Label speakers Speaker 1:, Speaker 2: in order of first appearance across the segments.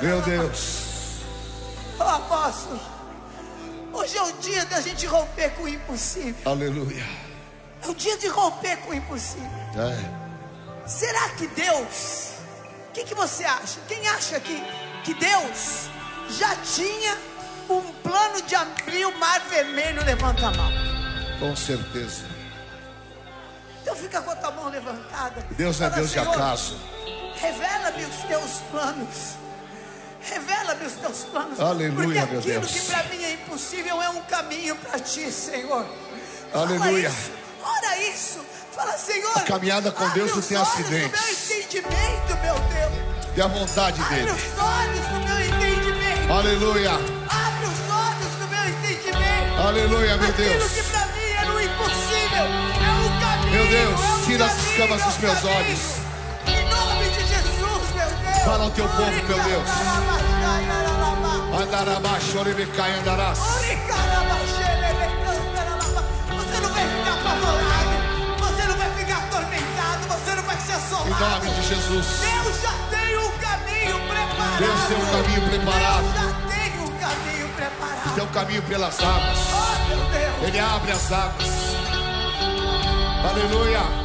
Speaker 1: Meu Deus. Oh,
Speaker 2: apóstolo, hoje é o dia da gente romper com o impossível.
Speaker 1: Aleluia.
Speaker 2: É o dia de romper com o impossível.
Speaker 1: É.
Speaker 2: Será que Deus, o que, que você acha? Quem acha que, que Deus já tinha um plano de abrir o mar vermelho? Levanta a mão.
Speaker 1: Com certeza.
Speaker 2: Então fica com a tua mão levantada.
Speaker 1: Deus é
Speaker 2: Fala,
Speaker 1: Deus de
Speaker 2: "Senhor,
Speaker 1: acaso.
Speaker 2: Revela-me os teus planos. Revela-me os teus planos.
Speaker 1: Aleluia,
Speaker 2: Porque
Speaker 1: meu
Speaker 2: aquilo que para mim é impossível é um caminho para ti, Senhor. Fala
Speaker 1: Aleluia.
Speaker 2: isso. Ora isso. Fala, Senhor.
Speaker 1: A caminhada com
Speaker 2: abre
Speaker 1: Deus não tem.
Speaker 2: Do meu entendimento, meu Deus.
Speaker 1: Dê a vontade
Speaker 2: Abre
Speaker 1: dele.
Speaker 2: os olhos do meu entendimento.
Speaker 1: Aleluia.
Speaker 2: Abre
Speaker 1: Aleluia, meu
Speaker 2: Aquilo
Speaker 1: Deus.
Speaker 2: que para mim era o impossível é um caminho.
Speaker 1: Meu Deus,
Speaker 2: é
Speaker 1: tira as
Speaker 2: caminho,
Speaker 1: escamas
Speaker 2: é
Speaker 1: dos meus
Speaker 2: caminho.
Speaker 1: olhos.
Speaker 2: Em nome de Jesus, meu Deus.
Speaker 1: Fala ao teu povo, meu Deus. Andarabá, chorebecai, andarás.
Speaker 2: Você não vai ficar apavorado. Você não vai ficar atormentado. Você não vai ser
Speaker 1: Em
Speaker 2: assolado.
Speaker 1: nome de Jesus.
Speaker 2: Deus já tem um caminho preparado.
Speaker 1: Deus tem um caminho preparado.
Speaker 2: Deus já tem um caminho preparado.
Speaker 1: Tem um caminho pelas águas.
Speaker 2: Oh.
Speaker 1: Ele abre as águas. Aleluia.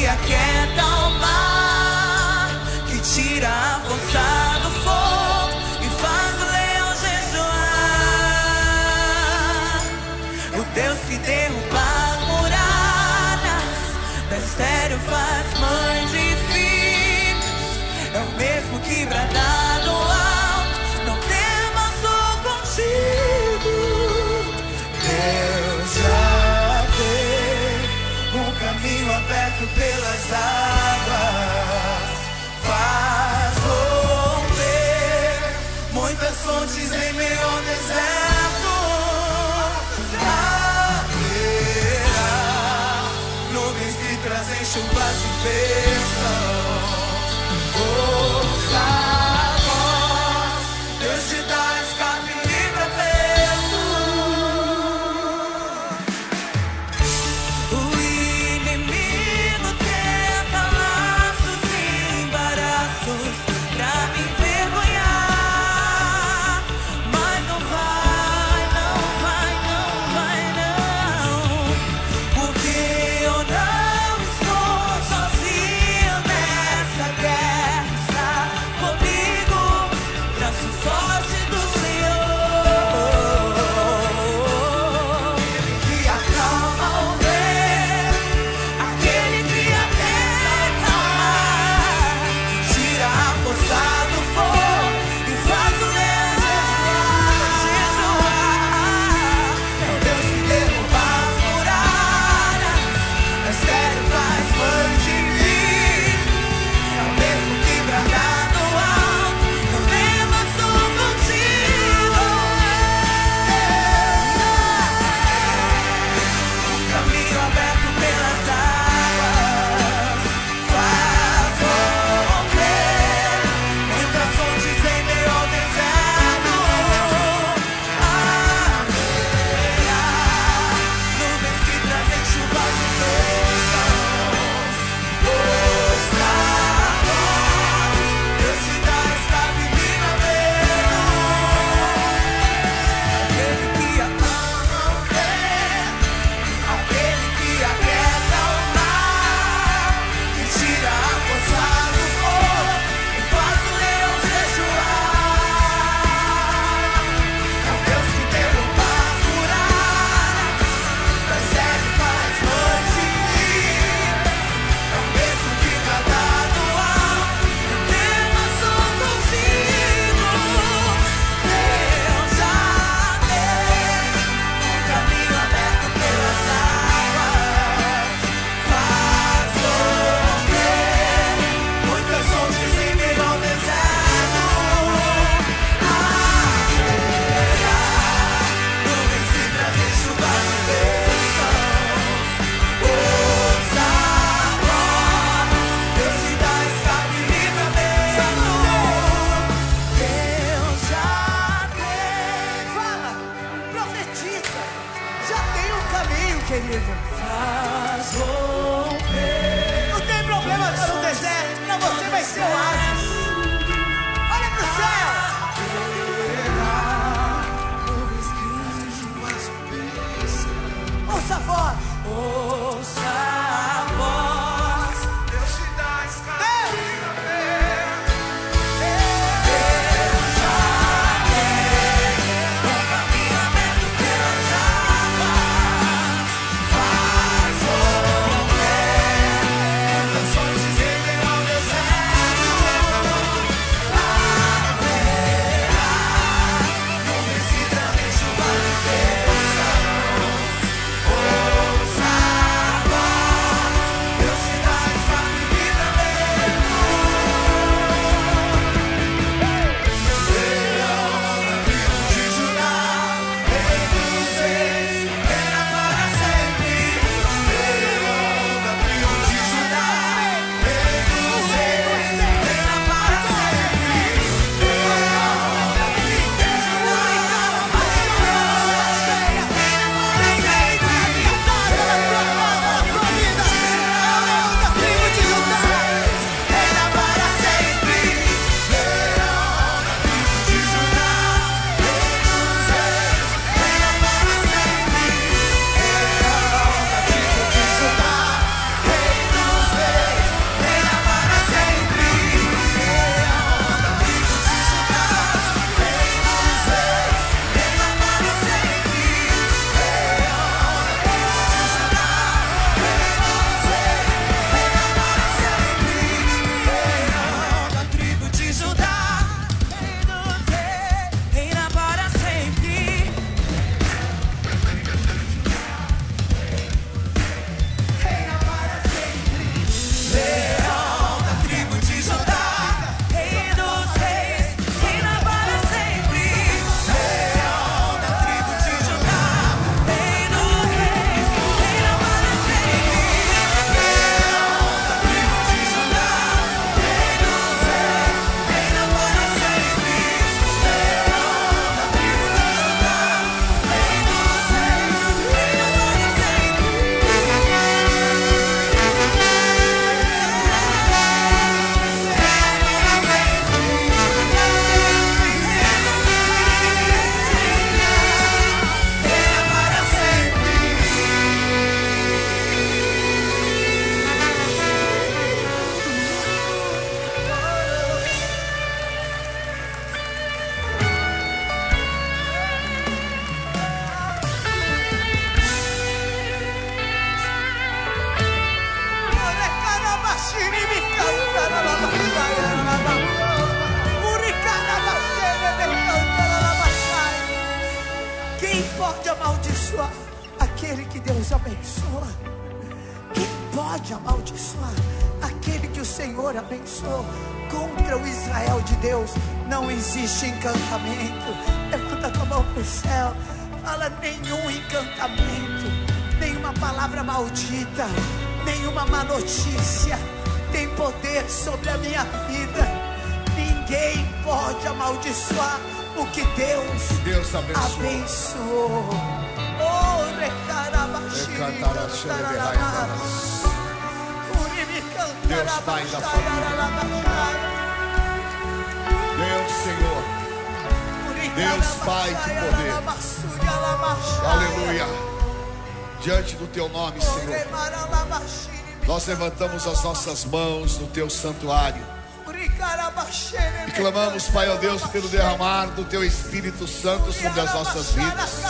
Speaker 3: Aquele que aquieta
Speaker 1: chuvas
Speaker 4: levantamos as nossas mãos no teu santuário e clamamos, Pai, ó Deus, pelo derramar do teu Espírito Santo sobre as nossas vidas.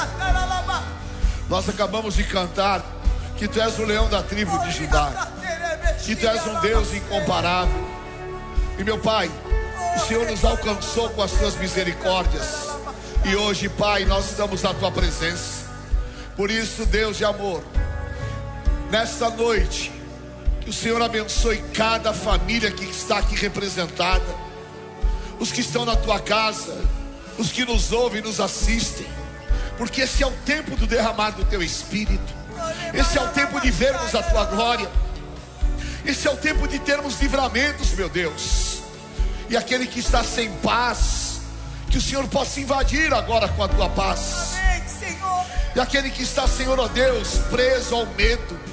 Speaker 4: Nós acabamos de cantar que tu és o leão da tribo de Judá, que tu és um Deus incomparável. E meu Pai, o Senhor nos alcançou com as tuas misericórdias. E hoje, Pai, nós estamos na tua presença. Por isso, Deus de amor, nesta noite, Senhor abençoe cada família que está aqui representada, os que estão na tua casa, os que nos ouvem e nos assistem, porque esse é o tempo do derramar do teu espírito, esse é o tempo de vermos a tua glória, esse é o tempo de termos livramentos, meu Deus. E aquele que está sem paz, que o Senhor possa invadir agora com a tua paz. E aquele que está, Senhor, ó Deus, preso ao medo,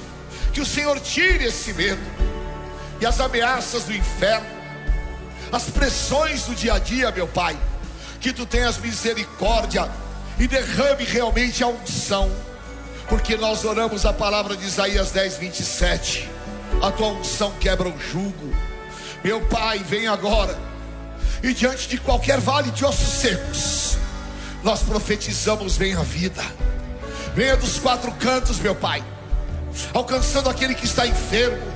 Speaker 4: que o Senhor tire esse medo e as ameaças do inferno, as pressões do dia a dia, meu Pai, que tu tenhas misericórdia e derrame realmente a unção, porque nós oramos a palavra de Isaías 10, 27. A tua unção quebra o jugo, meu Pai, vem agora, e diante de qualquer vale de ossos secos, nós profetizamos: venha a vida, venha dos quatro cantos, meu Pai, alcançando aquele que está enfermo,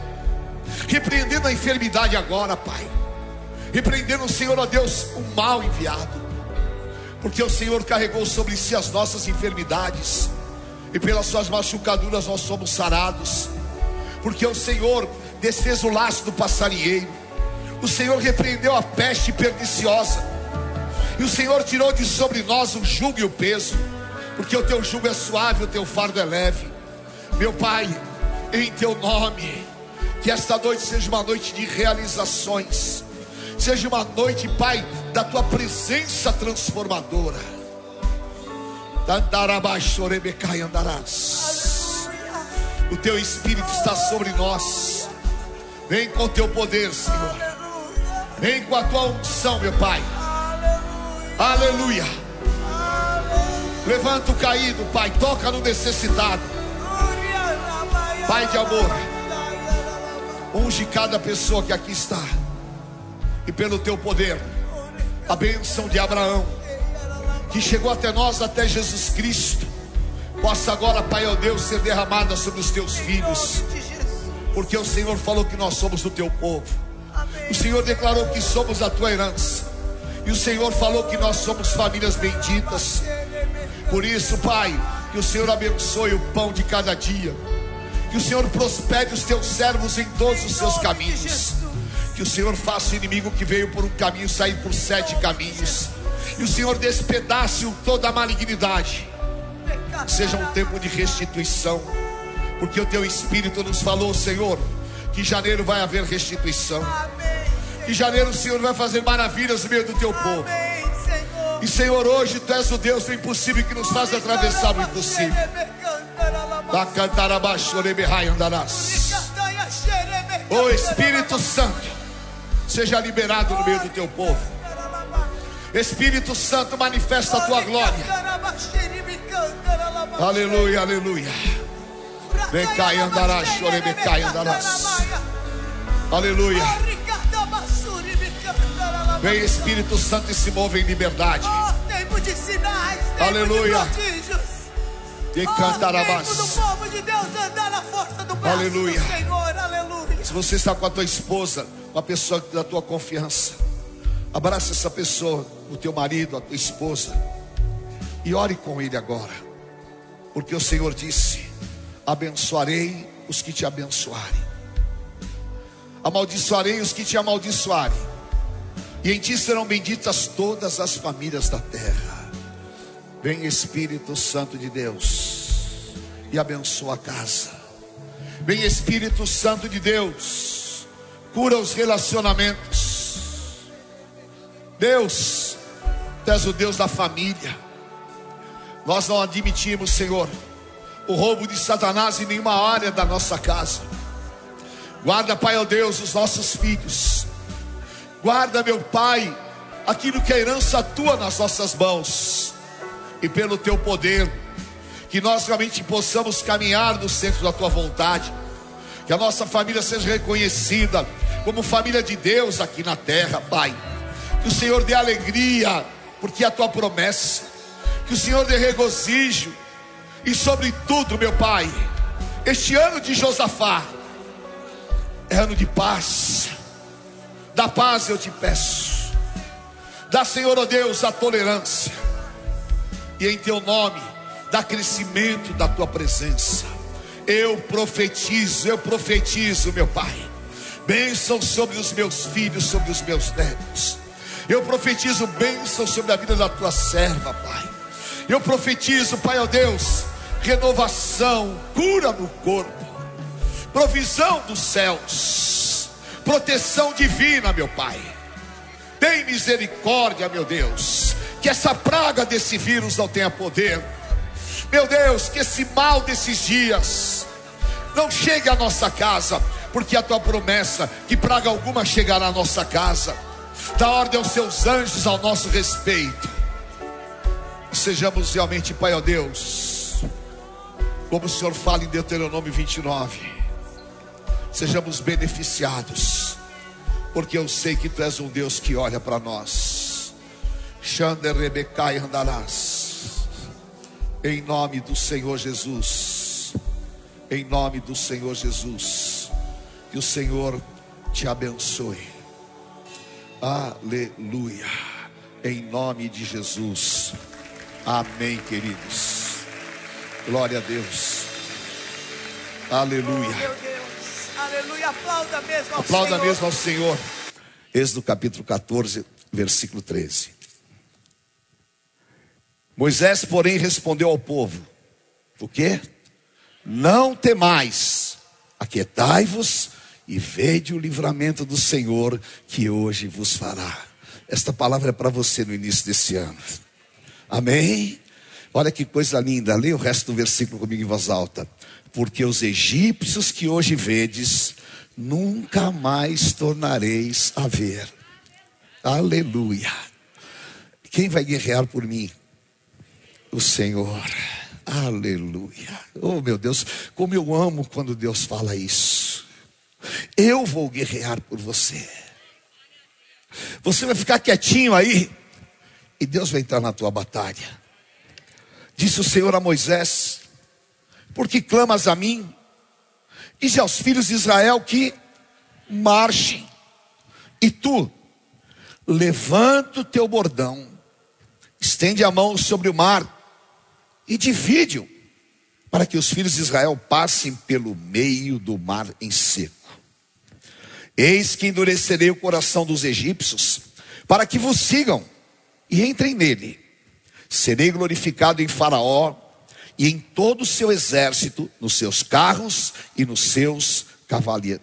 Speaker 4: repreendendo a enfermidade agora, Pai, repreendendo, Senhor, ó Deus, o mal enviado, porque o Senhor carregou sobre si as nossas enfermidades, e pelas suas machucaduras nós somos sarados, porque o Senhor desfez o laço do passarinheiro, o Senhor repreendeu a peste perniciosa, e o Senhor tirou de sobre nós o jugo e o peso, porque o teu jugo é suave, o teu fardo é leve. Meu Pai, em teu nome, que esta noite seja uma noite de realizações, seja uma noite, Pai, da tua presença transformadora. Andarás. O teu Espírito está sobre nós. Vem com o teu poder, Senhor. Vem com a tua unção, meu Pai. Aleluia. Levanta o caído, Pai. Toca no necessitado. Pai de amor. Unge cada pessoa que aqui está. E pelo teu poder, a bênção de Abraão, que chegou até nós, até Jesus Cristo, possa agora, Pai, ó Deus, ser derramada sobre os teus filhos. Porque o Senhor falou que nós somos do teu povo. O Senhor declarou que somos a tua herança. E o Senhor falou que nós somos famílias benditas. Por isso, Pai, que o Senhor abençoe o pão de cada dia. Que o Senhor prospere os teus servos em todos os seus caminhos. Que o Senhor faça o inimigo que veio por um caminho sair por sete caminhos. E o Senhor despedace toda a malignidade. Seja um tempo de restituição. Porque o teu Espírito nos falou, Senhor, que em janeiro vai haver restituição. Em janeiro o Senhor vai fazer maravilhas no meio do teu povo. E Senhor, hoje tu és o Deus do impossível que nos faz atravessar o impossível. Da. O Espírito Santo seja liberado no meio do teu povo. Espírito Santo, manifesta a tua glória. Aleluia, aleluia. Vem cá e andarás, chorebecai e andarás. Aleluia. Vem Espírito Santo e se move em liberdade.
Speaker 2: Oh, tempo de sinais, tempo
Speaker 4: Aleluia.
Speaker 2: de prodígios.
Speaker 4: Cantarabás.
Speaker 2: tempo do povo de Deus andar na força do braço
Speaker 4: Aleluia.
Speaker 2: do Senhor. Aleluia.
Speaker 4: Se você está com a tua esposa, uma pessoa da tua confiança, abraça essa pessoa, o teu marido, a tua esposa, e ore com ele agora. Porque o Senhor disse: Abençoarei os que te abençoarem, amaldiçoarei os que te amaldiçoarem, e em ti serão benditas todas as famílias da terra. Vem Espírito Santo de Deus e abençoa a casa. Vem Espírito Santo de Deus, cura os relacionamentos. Deus, Tu és o Deus da família. Nós não admitimos, Senhor, o roubo de Satanás em nenhuma área da nossa casa. Guarda, Pai, ó Deus, os nossos filhos. Guarda, meu Pai, aquilo que é herança tua nas nossas mãos. E pelo teu poder, que nós realmente possamos caminhar no centro da tua vontade. Que a nossa família seja reconhecida como família de Deus aqui na terra, Pai. Que o Senhor dê alegria, porque é a tua promessa. Que o Senhor dê regozijo. E sobretudo, meu Pai, este ano de Josafá é ano de paz. Da paz eu te peço. Dá, Senhor, ó Deus, a tolerância. E em teu nome, dá crescimento da tua presença. Eu profetizo, eu profetizo, meu Pai. Bênção sobre os meus filhos, sobre os meus netos. Eu profetizo bênção sobre a vida da tua serva, Pai. Eu profetizo, Pai, ó Deus, renovação, cura no corpo, provisão dos céus, proteção divina, meu Pai. Tem misericórdia, meu Deus, que essa praga desse vírus não tenha poder. Meu Deus, que esse mal desses dias não chegue à nossa casa, porque a tua promessa que praga alguma chegará à nossa casa. Dá ordem aos seus anjos ao nosso respeito. Sejamos realmente, Pai, ó Deus, como o Senhor fala em Deuteronômio 29, sejamos beneficiados, porque eu sei que Tu és um Deus que olha para nós. Xander Rebecai andarás, em nome do Senhor Jesus, em nome do Senhor Jesus, que o Senhor te abençoe. Aleluia. Em nome de Jesus. Amém, queridos. Glória a Deus. Aleluia.
Speaker 2: Aleluia. Aplauda mesmo ao
Speaker 4: Aplauda
Speaker 2: Senhor.
Speaker 4: mesmo ao Senhor. Êxodo capítulo 14, versículo 13. Moisés, porém, respondeu ao povo: O quê? Não temais, aquietai-vos e vede o livramento do Senhor que hoje vos fará. Esta palavra é para você no início desse ano. Amém? Olha que coisa linda. Leia o resto do versículo comigo em voz alta. Porque os egípcios que hoje vedes, nunca mais tornareis a ver. Aleluia. Quem vai guerrear por mim? O Senhor. Aleluia. Oh, meu Deus, como eu amo quando Deus fala isso. Eu vou guerrear por você. Você vai ficar quietinho aí e Deus vai entrar na tua batalha. Disse o Senhor a Moisés: Por que clamas a mim? Dize aos filhos de Israel que marchem. E tu, levanta o teu bordão, estende a mão sobre o mar e divide-o, para que os filhos de Israel passem pelo meio do mar em seco. Eis que endurecerei o coração dos egípcios, para que vos sigam e entrem nele. Serei glorificado em Faraó e em todo o seu exército, nos seus carros e nos seus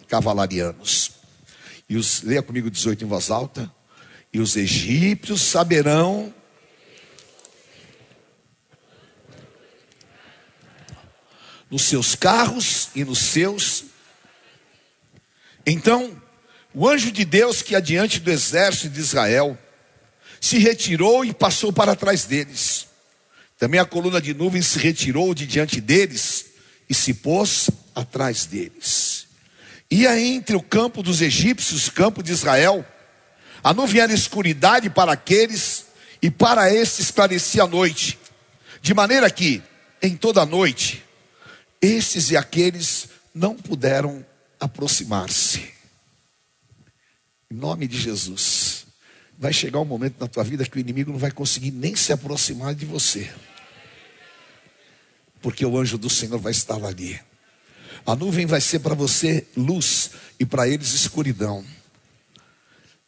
Speaker 4: cavalarianos. E os, leia comigo 18 em voz alta. E os egípcios saberão nos seus carros e nos seus. Então, o anjo de Deus que adiante do exército de Israel se retirou e passou para trás deles. Também a coluna de nuvem se retirou de diante deles e se pôs atrás deles. Ia entre o campo dos egípcios, o campo de Israel. A nuvem era escuridade para aqueles e para estes esclarecia a noite. De maneira que, em toda a noite, estes e aqueles não puderam aproximar-se. Em nome de Jesus. Vai chegar um momento na tua vida que o inimigo não vai conseguir nem se aproximar de você. Porque o anjo do Senhor vai estar ali. A nuvem vai ser para você luz e para eles escuridão.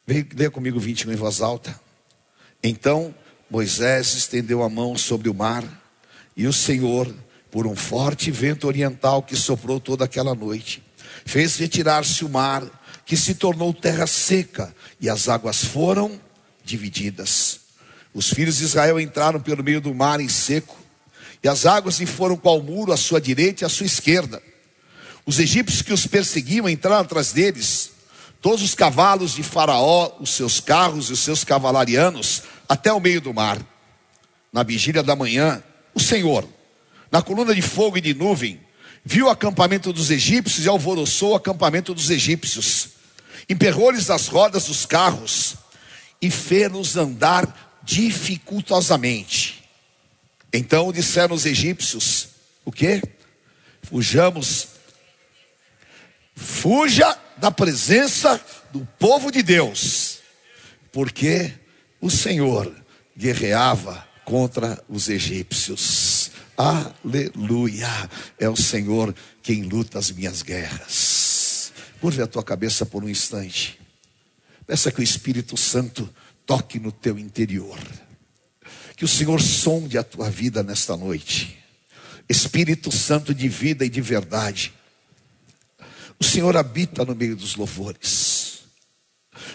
Speaker 4: Leia comigo 21 em voz alta. Então Moisés estendeu a mão sobre o mar, e o Senhor, por um forte vento oriental que soprou toda aquela noite, fez retirar-se o mar, que se tornou terra seca, e as águas foram divididas. Os filhos de Israel entraram pelo meio do mar em seco, e as águas lhe foram qual muro à sua direita e à sua esquerda. Os egípcios que os perseguiam entraram atrás deles, todos os cavalos de Faraó, os seus carros e os seus cavalarianos, até o meio do mar. Na vigília da manhã, o Senhor, na coluna de fogo e de nuvem, viu o acampamento dos egípcios e alvoroçou o acampamento dos egípcios. Emperrou-lhes as rodas dos carros e fez-los andar dificultosamente. Então disseram os egípcios: O que? Fujamos, fuja da presença do povo de Deus, porque o Senhor guerreava contra os egípcios. Aleluia! É o Senhor quem luta as minhas guerras. Curve a tua cabeça por um instante. Peça que o Espírito Santo toque no teu interior. Que o Senhor sonde a tua vida nesta noite. Espírito Santo de vida e de verdade. O Senhor habita no meio dos louvores.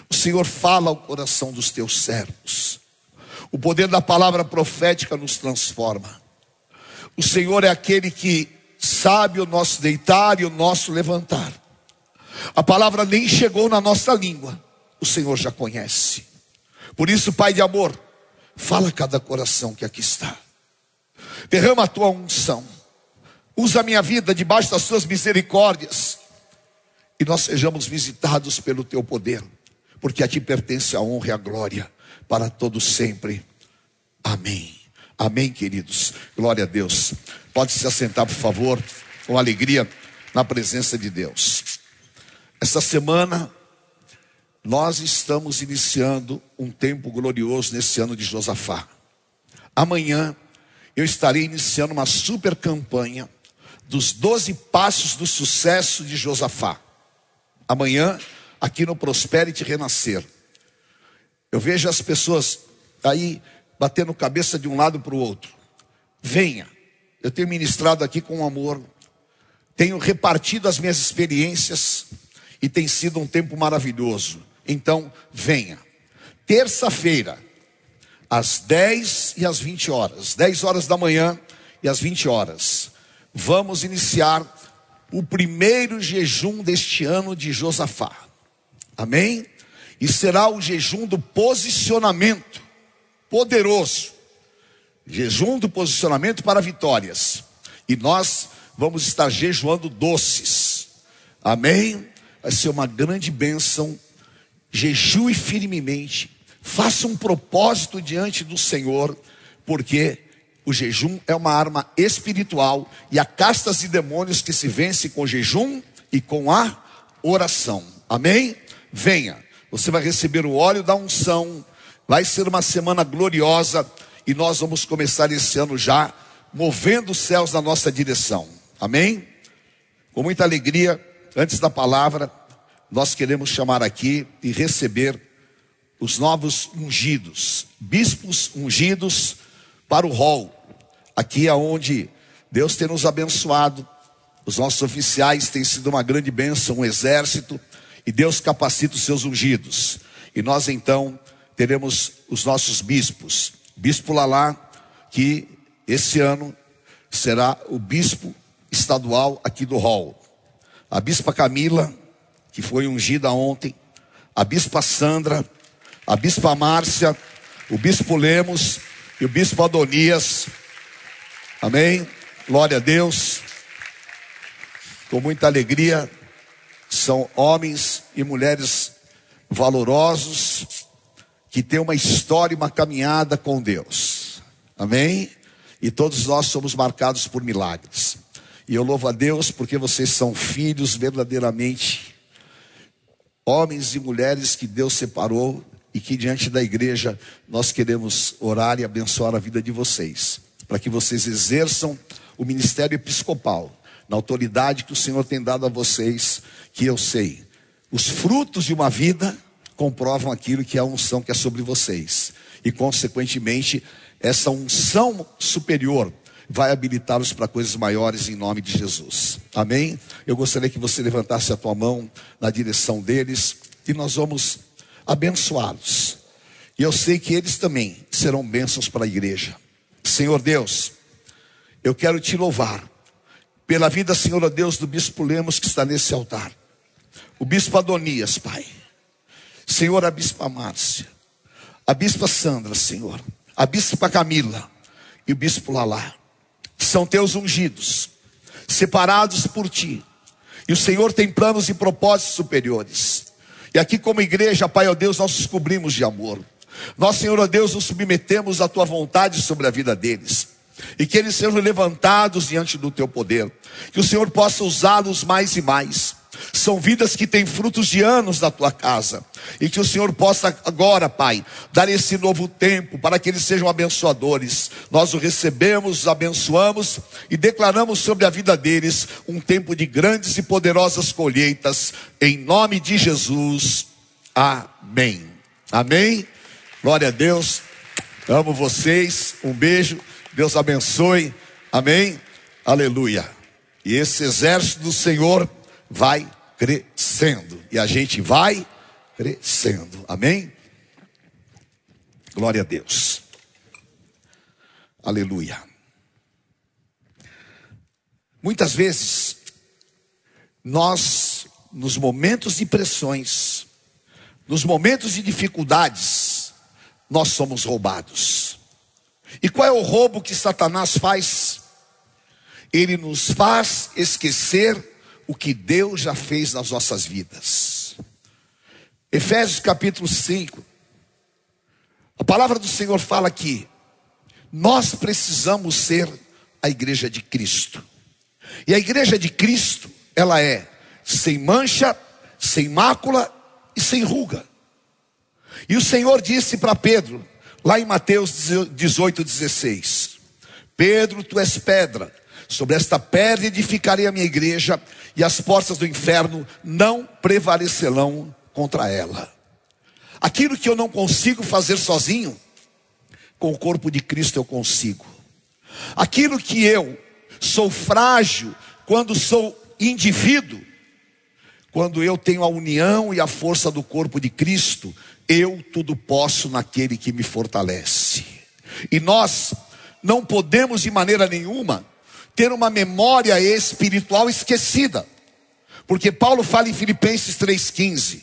Speaker 4: O Senhor fala ao coração dos teus servos. O poder da palavra profética nos transforma. O Senhor é aquele que sabe o nosso deitar e o nosso levantar. A palavra nem chegou na nossa língua, o Senhor já conhece. Por isso, Pai de amor, fala a cada coração que aqui está. Derrama a tua unção. Usa a minha vida debaixo das tuas misericórdias. E nós sejamos visitados pelo teu poder, porque a ti pertence a honra e a glória para todos sempre. Amém. Amém, queridos. Glória a Deus. Pode se assentar, por favor, com alegria na presença de Deus. Esta semana nós estamos iniciando um tempo glorioso nesse ano de Josafá. Amanhã eu estarei iniciando uma super campanha dos 12 passos do sucesso de Josafá. Amanhã, aqui no Prosperity Renascer. Eu vejo as pessoas aí batendo cabeça de um lado para o outro. Venha. Eu tenho ministrado aqui com amor. Tenho repartido as minhas experiências e tem sido um tempo maravilhoso. Então, venha. Terça-feira, às 10 e às 20 horas, 10 horas da manhã e às 20 horas, vamos iniciar o primeiro jejum deste ano de Josafá. Amém? E será o jejum do posicionamento poderoso. Jejum do posicionamento para vitórias. E nós vamos estar jejuando doces. Amém? Vai ser uma grande bênção. Jejue firmemente. Faça um propósito diante do Senhor, porque o jejum é uma arma espiritual e há castas de demônios que se vence com jejum e com a oração. Amém? Venha. Você vai receber o óleo da unção. Vai ser uma semana gloriosa e nós vamos começar esse ano já movendo os céus na nossa direção. Amém? Com muita alegria, antes da palavra, nós queremos chamar aqui e receber os novos ungidos, bispos ungidos para o rol. Aqui é onde Deus tem nos abençoado. Os nossos oficiais têm sido uma grande bênção, um exército, e Deus capacita os seus ungidos. E nós então teremos os nossos bispos. Bispo Lalá, que esse ano será o bispo estadual aqui do hall. A bispa Camila, que foi ungida ontem, a bispa Sandra, a bispa Márcia, o bispo Lemos e o bispo Adonias. Amém? Glória a Deus. Com muita alegria, são homens e mulheres valorosos que têm uma história e uma caminhada com Deus. Amém? E todos nós somos marcados por milagres. E eu louvo a Deus porque vocês são filhos verdadeiramente homens e mulheres que Deus separou e que diante da igreja nós queremos orar e abençoar a vida de vocês, para que vocês exerçam o ministério episcopal, na autoridade que o Senhor tem dado a vocês, que eu sei. Os frutos de uma vida comprovam aquilo que é a unção que é sobre vocês. E, consequentemente, essa unção superior vai habilitá-los para coisas maiores em nome de Jesus. Amém? Eu gostaria que você levantasse a tua mão na direção deles e nós vamos abençoá-los. E eu sei que eles também serão bênçãos para a igreja. Senhor Deus, eu quero te louvar pela vida, Senhor Deus, do bispo Lemos que está nesse altar. O bispo Adonias, Pai. Senhor, a bispa Márcia. A bispa Sandra, Senhor. A bispa Camila. E o bispo Lalá. São teus ungidos, separados por ti. E o Senhor tem planos e propósitos superiores. E aqui, como igreja, Pai, ó Deus, nós descobrimos de amor. Nós, Senhor, ó Deus, nos submetemos à tua vontade sobre a vida deles. E que eles sejam levantados diante do teu poder. Que o Senhor possa usá-los mais e mais. São vidas que têm frutos de anos na tua casa. E que o Senhor possa agora, Pai, dar esse novo tempo para que eles sejam abençoadores. Nós o recebemos, os abençoamos e declaramos sobre a vida deles um tempo de grandes e poderosas colheitas. Em nome de Jesus. Amém. Amém. Glória a Deus. Amo vocês. Um beijo. Deus abençoe. Amém. Aleluia. E esse exército do Senhor vai crescendo. E a gente vai crescendo. Amém? Glória a Deus. Aleluia. Muitas vezes, nós, nos momentos de pressões, nos momentos de dificuldades, nós somos roubados. E qual é o roubo que Satanás faz? Ele nos faz esquecer o que Deus já fez nas nossas vidas. Efésios capítulo 5. A palavra do Senhor fala que nós precisamos ser a igreja de Cristo. E a igreja de Cristo, ela é sem mancha, sem mácula e sem ruga. E o Senhor disse para Pedro, lá em Mateus 18, 16: Pedro, tu és pedra, sobre esta pedra edificarei a minha igreja, e as portas do inferno não prevalecerão contra ela. Aquilo que eu não consigo fazer sozinho, com o corpo de Cristo eu consigo. Aquilo que eu sou frágil quando sou indivíduo, quando eu tenho a união e a força do corpo de Cristo, eu tudo posso naquele que me fortalece. E nós não podemos de maneira nenhuma ter uma memória espiritual esquecida. Porque Paulo fala em Filipenses 3,15: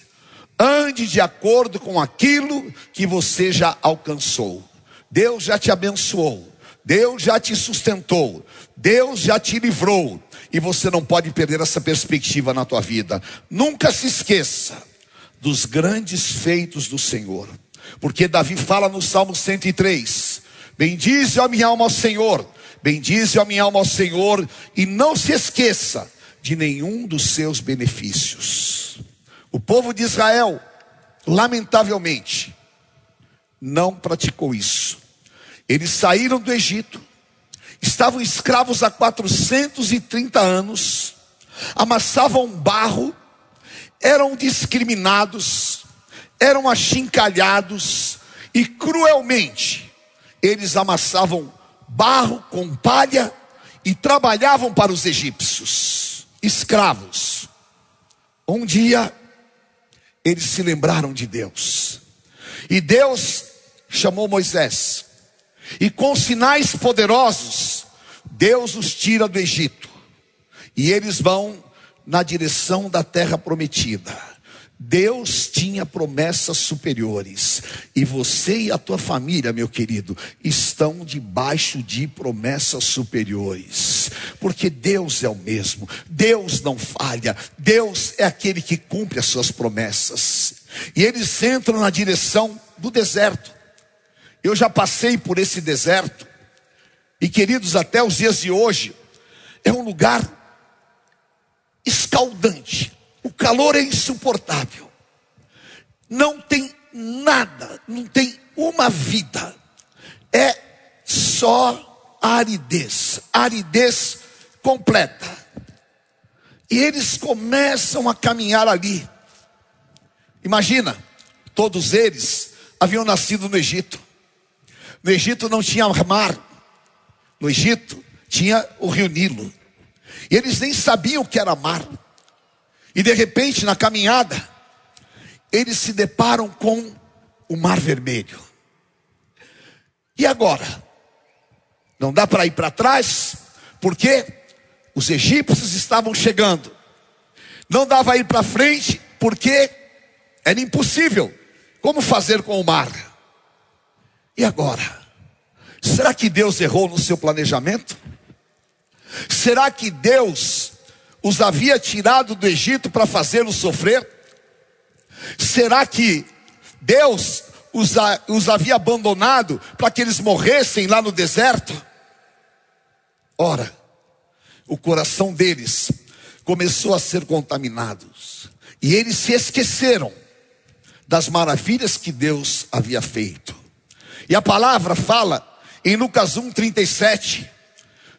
Speaker 4: ande de acordo com aquilo que você já alcançou. Deus já te abençoou, Deus já te sustentou, Deus já te livrou, e você não pode perder essa perspectiva na tua vida. Nunca se esqueça dos grandes feitos do Senhor, porque Davi fala no Salmo 103: Bendize a minha alma ao Senhor, bendize a minha alma ao Senhor, e não se esqueça de nenhum dos seus benefícios. O povo de Israel, lamentavelmente, não praticou isso. Eles saíram do Egito, estavam escravos há 430 anos, amassavam barro, eram discriminados, eram achincalhados e cruelmente eles amassavam barro com palha e trabalhavam para os egípcios, escravos. Um dia eles se lembraram de Deus. E Deus chamou Moisés. E com sinais poderosos, Deus os tira do Egito. E eles vão na direção da terra prometida. Deus tinha promessas superiores, e você e a tua família, meu querido, estão debaixo de promessas superiores, porque Deus é o mesmo, Deus não falha, Deus é aquele que cumpre as suas promessas, e eles entram na direção do deserto. Eu já passei por esse deserto, e queridos, até os dias de hoje, é um lugar escaldante o calor é insuportável. Não tem nada, não tem uma vida. É só aridez, aridez completa. E eles começam a caminhar ali. Imagina, todos eles haviam nascido no Egito. No Egito não tinha mar. No Egito tinha o rio Nilo. E eles nem sabiam o que era mar. E de repente, na caminhada, eles se deparam com o Mar Vermelho. E agora? Não dá para ir para trás, porque os egípcios estavam chegando. Não dava ir para frente, porque era impossível. Como fazer com o mar? E agora? Será que Deus errou no seu planejamento? Será que Deus os havia tirado do Egito para fazê-los sofrer? Será que Deus os, os havia abandonado para que eles morressem lá no deserto? Ora, o coração deles começou a ser contaminado e eles se esqueceram das maravilhas que Deus havia feito. E a palavra fala em Lucas 1:37,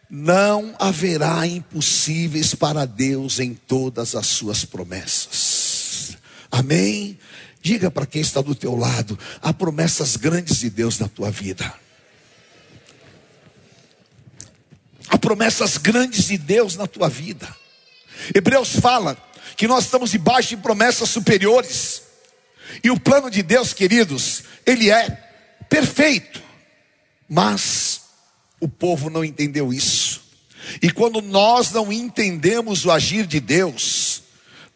Speaker 4: não haverá impossíveis para Deus em todas as suas promessas. Amém. Diga para quem está do teu lado, há promessas grandes de Deus na tua vida. Há promessas grandes de Deus na tua vida. Hebreus fala que nós estamos debaixo de promessas superiores. E o plano de Deus, queridos, ele é perfeito. Mas o povo não entendeu isso. E quando nós não entendemos o agir de Deus,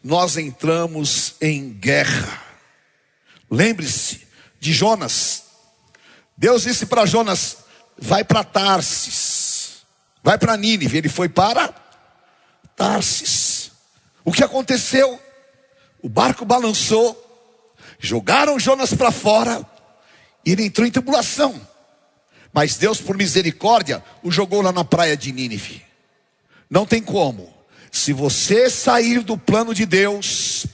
Speaker 4: nós entramos em guerra. Lembre-se de Jonas. Deus disse para Jonas: vai para Tarsis, vai para Nínive. Ele foi para Tarsis. O que aconteceu? O barco balançou, jogaram Jonas para fora, e ele entrou em tribulação. Mas Deus, por misericórdia, o jogou lá na praia de Nínive. Não tem como. Se você sair do plano de Deus,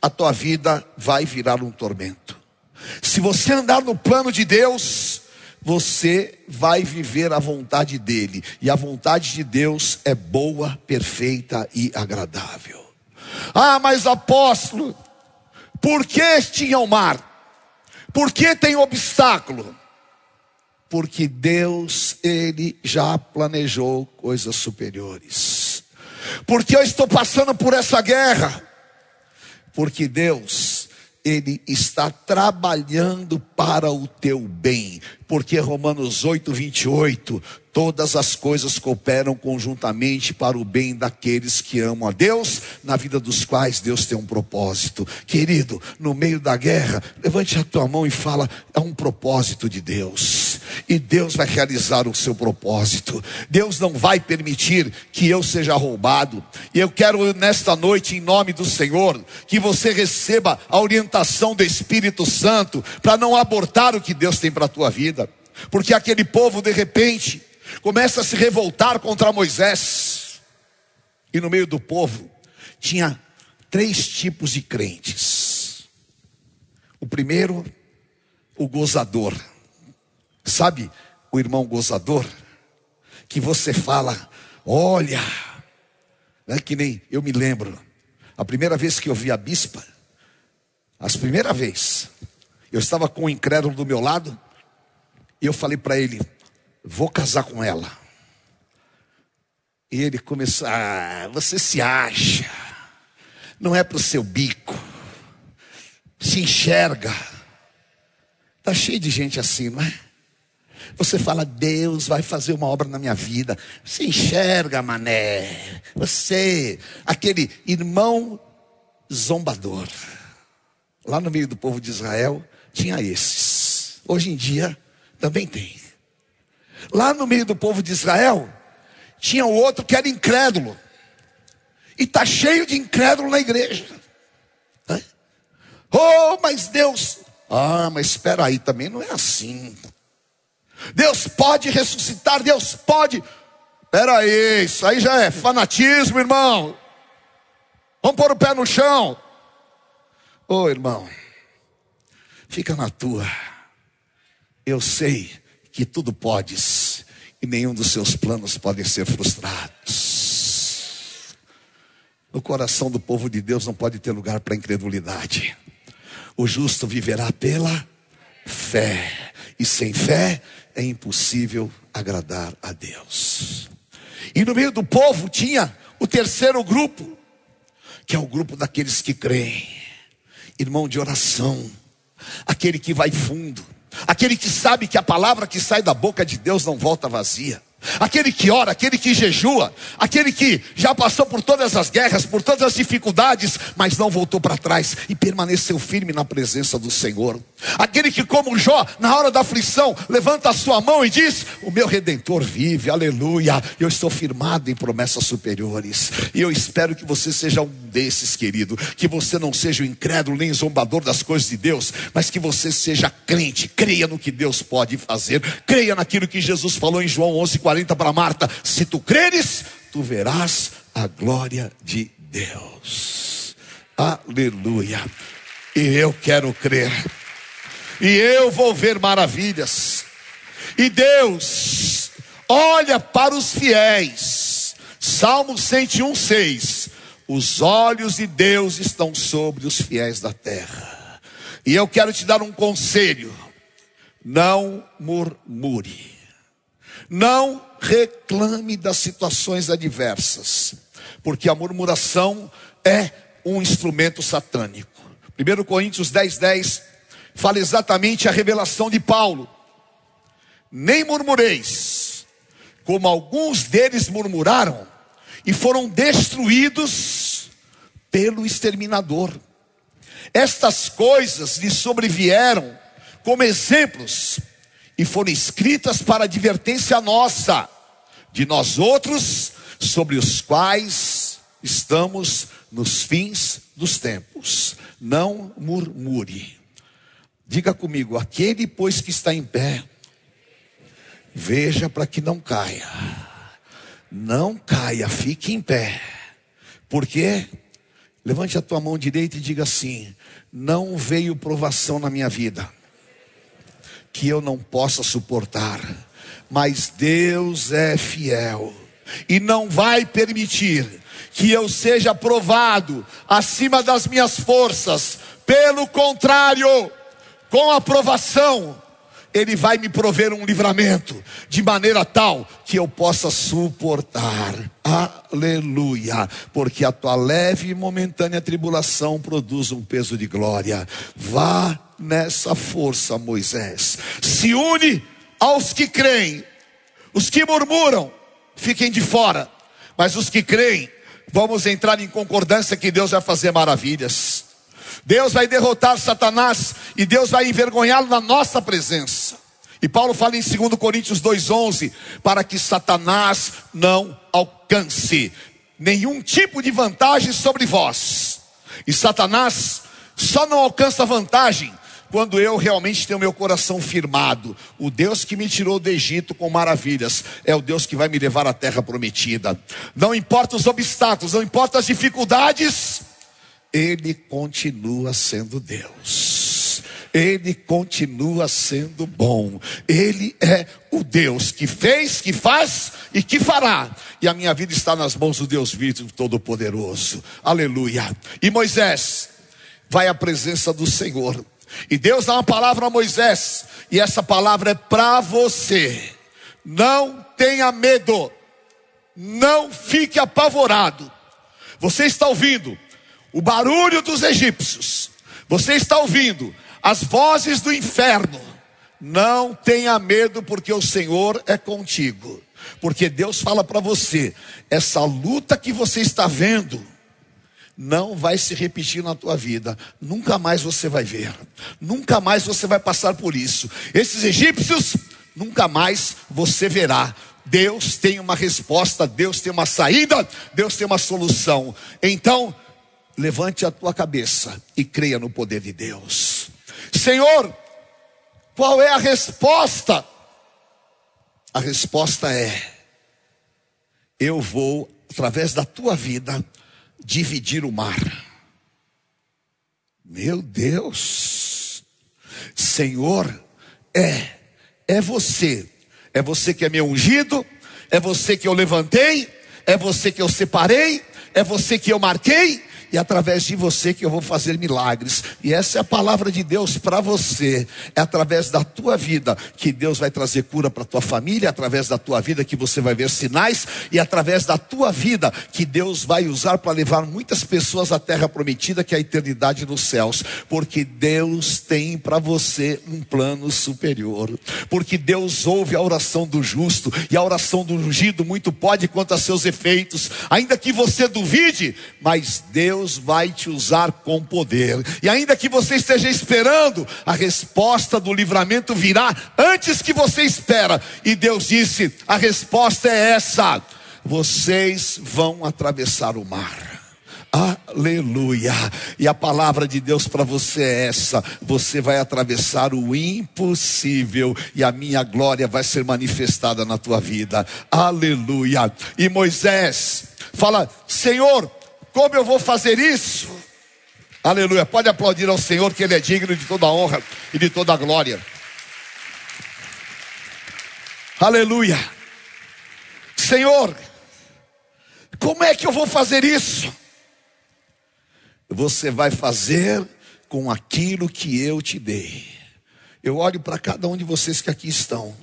Speaker 4: a tua vida vai virar um tormento. Se você andar no plano de Deus, você vai viver a vontade dele. E a vontade de Deus é boa, perfeita e agradável. Ah, mas apóstolo, por que tinha o mar? Por que tem obstáculo? Porque Deus, Ele já planejou coisas superiores. Porque eu estou passando por essa guerra? Porque Deus, Ele está trabalhando para o teu bem. Porque Romanos 8, 28, todas as coisas cooperam conjuntamente para o bem daqueles que amam a Deus, na vida dos quais Deus tem um propósito. Querido, no meio da guerra, levante a tua mão e fala: é um propósito de Deus. E Deus vai realizar o seu propósito. Deus não vai permitir que eu seja roubado. E eu quero nesta noite, em nome do Senhor, que você receba a orientação do Espírito Santo para não abortar o que Deus tem para a tua vida. Porque aquele povo, de repente, começa a se revoltar contra Moisés. E no meio do povo tinha três tipos de crentes. O primeiro, o gozador. Sabe o irmão gozador? Que você fala, olha, é que nem eu me lembro, a primeira vez que eu vi a bispa, as primeira vez, eu estava com um incrédulo do meu lado, e eu falei para ele, vou casar com ela. E ele começou, ah, você se acha, não é para o seu bico, se enxerga. Está cheio de gente assim, não é? Você fala, Deus vai fazer uma obra na minha vida. Você enxerga, mané. Você, aquele irmão zombador. Lá no meio do povo de Israel, tinha esses. Hoje em dia, também tem. Lá no meio do povo de Israel, tinha o outro que era incrédulo. E está cheio de incrédulo na igreja. Oh, mas Deus. Ah, mas espera aí, também não é assim. Deus pode ressuscitar, Deus pode. Espera aí, isso aí já é fanatismo, irmão. Vamos pôr o pé no chão. Ô oh, irmão, fica na tua. Eu sei que tudo podes e nenhum dos seus planos pode ser frustrados. No coração do povo de Deus não pode ter lugar para incredulidade. O justo viverá pela fé, e sem fé é impossível agradar a Deus. E no meio do povo tinha o terceiro grupo, que é o grupo daqueles que creem, irmão de oração, aquele que vai fundo, aquele que sabe que a palavra que sai da boca de Deus não volta vazia. Aquele que ora, aquele que jejua, aquele que já passou por todas as guerras, por todas as dificuldades, mas não voltou para trás e permaneceu firme na presença do Senhor. Aquele que, como Jó, na hora da aflição, levanta a sua mão e diz: O meu redentor vive, aleluia. Eu estou firmado em promessas superiores. E eu espero que você seja um desses, querido. Que você não seja o incrédulo nem zombador das coisas de Deus, mas que você seja crente, creia no que Deus pode fazer, creia naquilo que Jesus falou em João 11, 40 para Marta: se tu creres, tu verás a glória de Deus. Aleluia. E eu quero crer. E eu vou ver maravilhas. E Deus olha para os fiéis. Salmo 101, 6. Os olhos de Deus estão sobre os fiéis da terra. E eu quero te dar um conselho. Não murmure. Não reclame das situações adversas, porque a murmuração é um instrumento satânico. 1 Coríntios 10, 10 fala exatamente a revelação de Paulo. Nem murmureis, como alguns deles murmuraram e foram destruídos pelo exterminador. Estas coisas lhe sobrevieram como exemplos e foram escritas para advertência nossa, de nós outros, sobre os quais estamos nos fins dos tempos. Não murmure. Diga comigo, aquele pois que está em pé, veja para que não caia. Não caia, fique em pé. Por quê? Levante a tua mão direita e diga assim: Não veio provação na minha vida que eu não possa suportar, mas Deus é fiel e não vai permitir que eu seja provado acima das minhas forças. Pelo contrário, com a provação, Ele vai me prover um livramento, de maneira tal que eu possa suportar. Aleluia. Porque a tua leve e momentânea tribulação produz um peso de glória. Vá nessa força, Moisés. Se une aos que creem. Os que murmuram, fiquem de fora. Mas os que creem, vamos entrar em concordância que Deus vai fazer maravilhas. Deus vai derrotar Satanás e Deus vai envergonhá-lo na nossa presença. E Paulo fala em 2 Coríntios 2,11: para que Satanás não alcance nenhum tipo de vantagem sobre vós. E Satanás só não alcança vantagem quando eu realmente tenho meu coração firmado. O Deus que me tirou do Egito com maravilhas é o Deus que vai me levar à terra prometida. Não importa os obstáculos, não importa as dificuldades, Ele continua sendo Deus. Ele continua sendo bom. Ele é o Deus que fez, que faz e que fará. E a minha vida está nas mãos do Deus vivo Todo-Poderoso. Aleluia. E Moisés vai à presença do Senhor. E Deus dá uma palavra a Moisés, e essa palavra é para você. Não tenha medo, não fique apavorado. Você está ouvindo o barulho dos egípcios, você está ouvindo as vozes do inferno. Não tenha medo, porque o Senhor é contigo. Porque Deus fala para você: essa luta que você está vendo, não vai se repetir na tua vida. Nunca mais você vai ver. Nunca mais você vai passar por isso. Esses egípcios, nunca mais você verá. Deus tem uma resposta, Deus tem uma saída, Deus tem uma solução. Então, levante a tua cabeça e creia no poder de Deus. Senhor, qual é a resposta? A resposta é: eu vou, através da tua vida, dividir o mar. Meu Deus, Senhor, é, é você É você que é meu ungido, é você que eu levantei, é você que eu separei, é você que eu marquei, e através de você que eu vou fazer milagres. E essa é a palavra de Deus para você. É através da tua vida que Deus vai trazer cura para tua família, é através da tua vida que você vai ver sinais e é através da tua vida que Deus vai usar para levar muitas pessoas à terra prometida, que é a eternidade nos céus, porque Deus tem para você um plano superior. Porque Deus ouve a oração do justo e a oração do ungido muito pode quanto a seus efeitos, ainda que você duvide, mas Deus Deus vai te usar com poder. E ainda que você esteja esperando, a resposta do livramento virá antes que você espera. E Deus disse: a resposta é essa: vocês vão atravessar o mar. Aleluia. E a palavra de Deus para você é essa: você vai atravessar o impossível e a minha glória vai ser manifestada na tua vida. Aleluia. E Moisés fala: Senhor, como eu vou fazer isso? Aleluia. Pode aplaudir ao Senhor, que Ele é digno de toda honra e de toda glória. Aleluia. Senhor, como é que eu vou fazer isso? Você vai fazer com aquilo que eu te dei. Eu olho para cada um de vocês que aqui estão.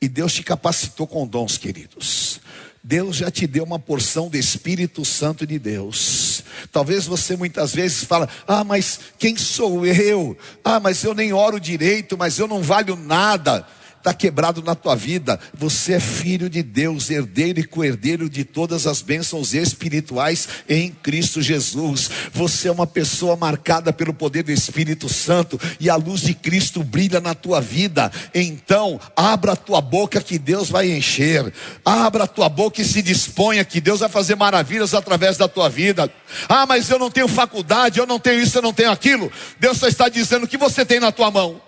Speaker 4: E Deus te capacitou com dons, queridos. Deus já te deu uma porção do Espírito Santo de Deus. Talvez você muitas vezes fala: "Ah, mas quem sou eu? Ah, mas eu nem oro direito, mas eu não valho nada." Está quebrado na tua vida, você é filho de Deus, herdeiro e co-herdeiro de todas as bênçãos espirituais em Cristo Jesus. Você é uma pessoa marcada pelo poder do Espírito Santo e a luz de Cristo brilha na tua vida. Então, abra a tua boca que Deus vai encher. Abra a tua boca e se disponha que Deus vai fazer maravilhas através da tua vida. Ah, mas eu não tenho faculdade, eu não tenho isso, eu não tenho aquilo. Deus só está dizendo o que você tem na tua mão.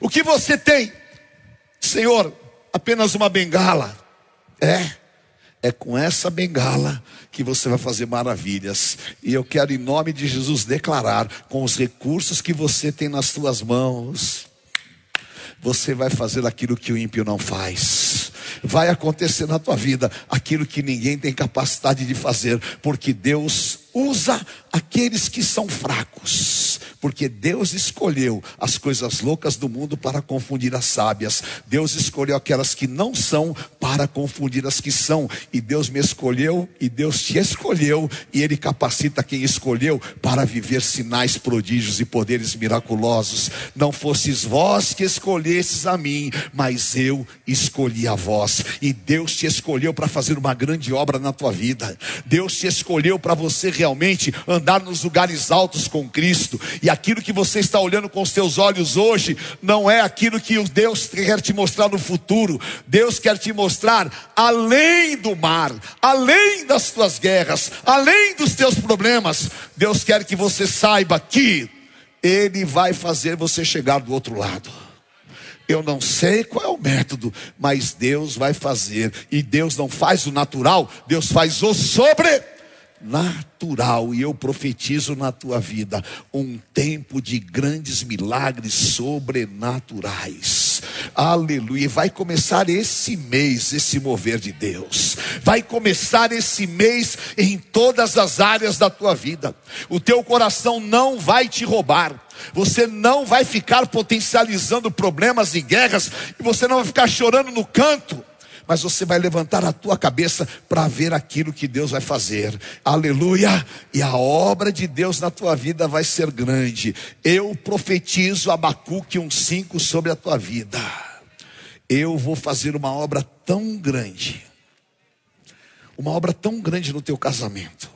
Speaker 4: O que você tem? Senhor, apenas uma bengala. É, é com essa bengala que você vai fazer maravilhas. E eu quero, em nome de Jesus, declarar: com os recursos que você tem nas suas mãos, você vai fazer aquilo que o ímpio não faz. Vai acontecer na tua vida aquilo que ninguém tem capacidade de fazer, porque Deus usa aqueles que são fracos, porque Deus escolheu as coisas loucas do mundo para confundir as sábias. Deus escolheu aquelas que não são para confundir as que são. E Deus me escolheu e Deus te escolheu e ele capacita quem escolheu para viver sinais, prodígios e poderes miraculosos. Não fosses vós que escolhesses a mim, mas eu escolhi a vós. E Deus te escolheu para fazer uma grande obra na tua vida. Deus te escolheu para você realmente andar nos lugares altos com Cristo. E aquilo que você está olhando com os seus olhos hoje não é aquilo que Deus quer te mostrar no futuro. Deus quer te mostrar além do mar, além das tuas guerras, além dos teus problemas. Deus quer que você saiba que ele vai fazer você chegar do outro lado. Eu não sei qual é o método, mas Deus vai fazer. E Deus não faz o natural, Deus faz o sobre natural, e eu profetizo na tua vida um tempo de grandes milagres sobrenaturais. Aleluia. Vai começar esse mês esse mover de Deus. Vai começar esse mês em todas as áreas da tua vida. O teu coração não vai te roubar. Você não vai ficar potencializando problemas e guerras e você não vai ficar chorando no canto mas você vai levantar a tua cabeça para ver aquilo que Deus vai fazer. Aleluia! E a obra de Deus na tua vida vai ser grande. Eu profetizo Abacuque 1:5 sobre a tua vida. Eu vou fazer uma obra tão grande. Uma obra tão grande no teu casamento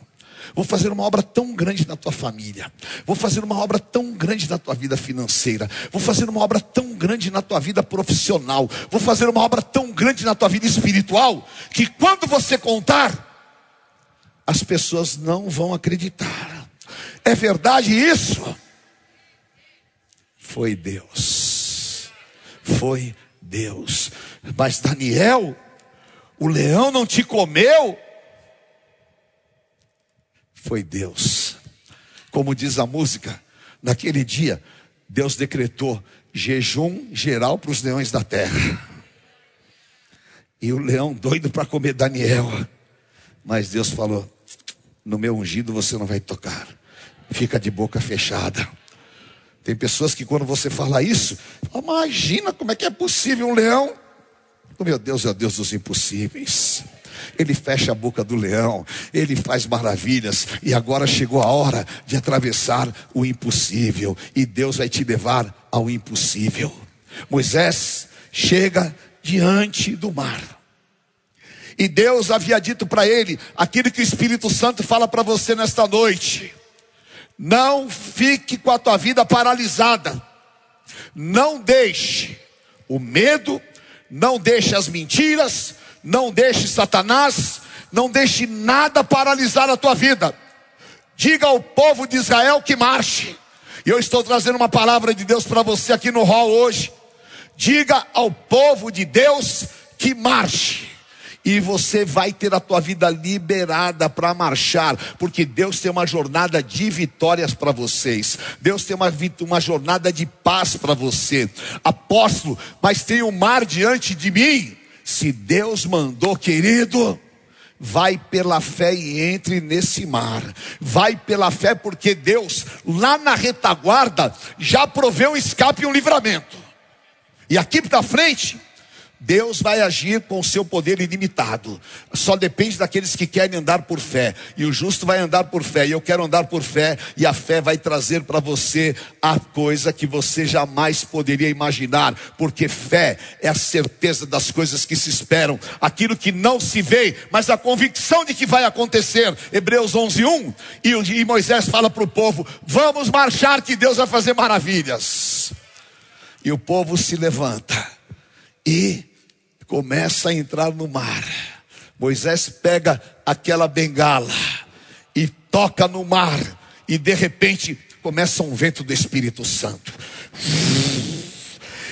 Speaker 4: Vou fazer uma obra tão grande na tua família. Vou fazer uma obra tão grande na tua vida financeira. Vou fazer uma obra tão grande na tua vida profissional. Vou fazer uma obra tão grande na tua vida espiritual que quando você contar, as pessoas não vão acreditar. É verdade isso? Foi Deus. Foi Deus. Mas Daniel, o leão não te comeu? Foi Deus. Como diz a música, naquele dia, Deus decretou jejum geral para os leões da terra. E o leão doido para comer Daniel. Mas Deus falou: No meu ungido você não vai tocar. Fica de boca fechada. Tem pessoas que quando você fala isso, imagina como é que é possível um leão. Oh, meu Deus é o Deus dos impossíveis. Ele fecha a boca do leão, ele faz maravilhas, e agora chegou a hora de atravessar o impossível, e Deus vai te levar ao impossível. Moisés chega diante do mar. E Deus havia dito para ele aquilo que o Espírito Santo fala para você nesta noite. Não fique com a tua vida paralisada. Não deixe o medo, não deixe as mentiras, não deixe Satanás, não deixe nada paralisar a tua vida. Diga ao povo de Israel que marche. E eu estou trazendo uma palavra de Deus para você aqui no hall hoje. Diga ao povo de Deus que marche. E você vai ter a tua vida liberada para marchar, porque Deus tem uma jornada de vitórias para vocês. Deus tem uma, uma jornada de paz para você. Apóstolo, mas tem um mar diante de mim. Se Deus mandou, querido, vai pela fé e entre nesse mar. Vai pela fé, porque Deus, lá na retaguarda, já proveu um escape e um livramento. E aqui para frente, Deus vai agir com o seu poder ilimitado. Só depende daqueles que querem andar por fé. E o justo vai andar por fé. E eu quero andar por fé. E a fé vai trazer para você a coisa que você jamais poderia imaginar. Porque fé é a certeza das coisas que se esperam. Aquilo que não se vê, mas a convicção de que vai acontecer. Hebreus 11, 1. E, Moisés fala para o povo: Vamos marchar, que Deus vai fazer maravilhas. E o povo se levanta. E começa a entrar no mar. Moisés pega aquela bengala e toca no mar, e de repente começa um vento do Espírito Santo.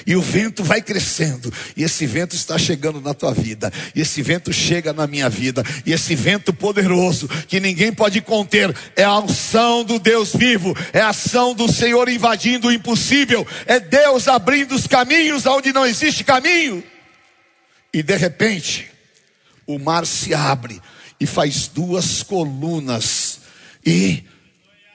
Speaker 4: E o vento vai crescendo, e esse vento está chegando na tua vida, e esse vento chega na minha vida, e esse vento poderoso que ninguém pode conter é a unção do Deus vivo, é a ação do Senhor invadindo o impossível, é Deus abrindo os caminhos onde não existe caminho. E de repente, o mar se abre e faz duas colunas, e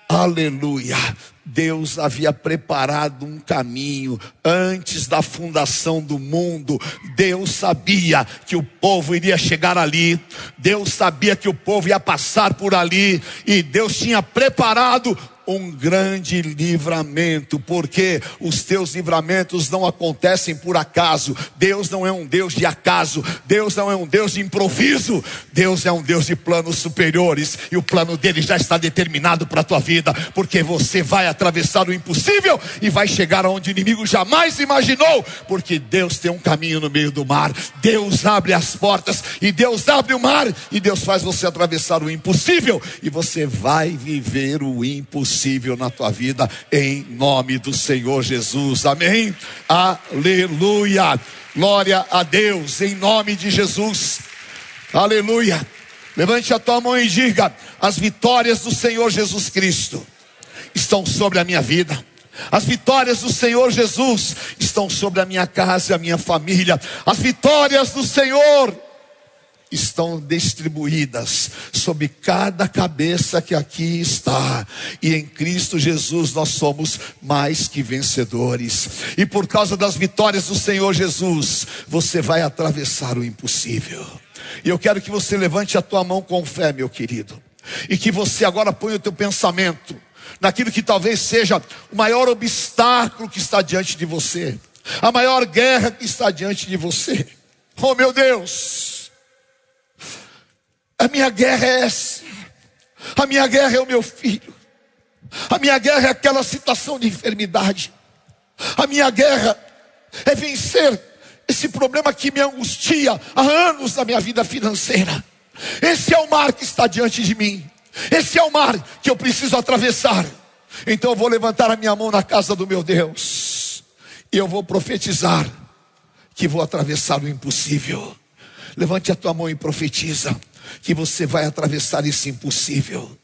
Speaker 4: aleluia, Deus havia preparado um caminho antes da fundação do mundo. Deus sabia que o povo iria chegar ali. Deus sabia que o povo ia passar por ali. E Deus tinha preparado um grande livramento, porque os teus livramentos não acontecem por acaso. Deus não é um Deus de acaso, Deus não é um Deus de improviso, Deus é um Deus de planos superiores, e o plano dele já está determinado para a tua vida, porque você vai atravessar o impossível e vai chegar aonde o inimigo jamais imaginou, porque Deus tem um caminho no meio do mar, Deus abre as portas, e Deus abre o mar, e Deus faz você atravessar o impossível, e você vai viver o impossível possível na tua vida, em nome do Senhor Jesus. Amém? Aleluia. Glória a Deus, em nome de Jesus. Aleluia. Levante a tua mão e diga: as vitórias do Senhor Jesus Cristo estão sobre a minha vida. As vitórias do Senhor Jesus estão sobre a minha casa e a minha família. As vitórias do Senhor estão distribuídas sobre cada cabeça que aqui está. E em Cristo Jesus nós somos mais que vencedores. E por causa das vitórias do Senhor Jesus, você vai atravessar o impossível. E eu quero que você levante a tua mão com fé, meu querido. E que você agora ponha o teu pensamento naquilo que talvez seja o maior obstáculo que está diante de você, a maior guerra que está diante de você. Oh meu Deus! A minha guerra é essa. A minha guerra é o meu filho. A minha guerra é aquela situação de enfermidade. A minha guerra é vencer esse problema que me angustia há anos na minha vida financeira. Esse é o mar que está diante de mim. Esse é o mar que eu preciso atravessar. Então eu vou levantar a minha mão na casa do meu Deus. E eu vou profetizar que vou atravessar o impossível. Levante a tua mão e profetiza que você vai atravessar esse impossível.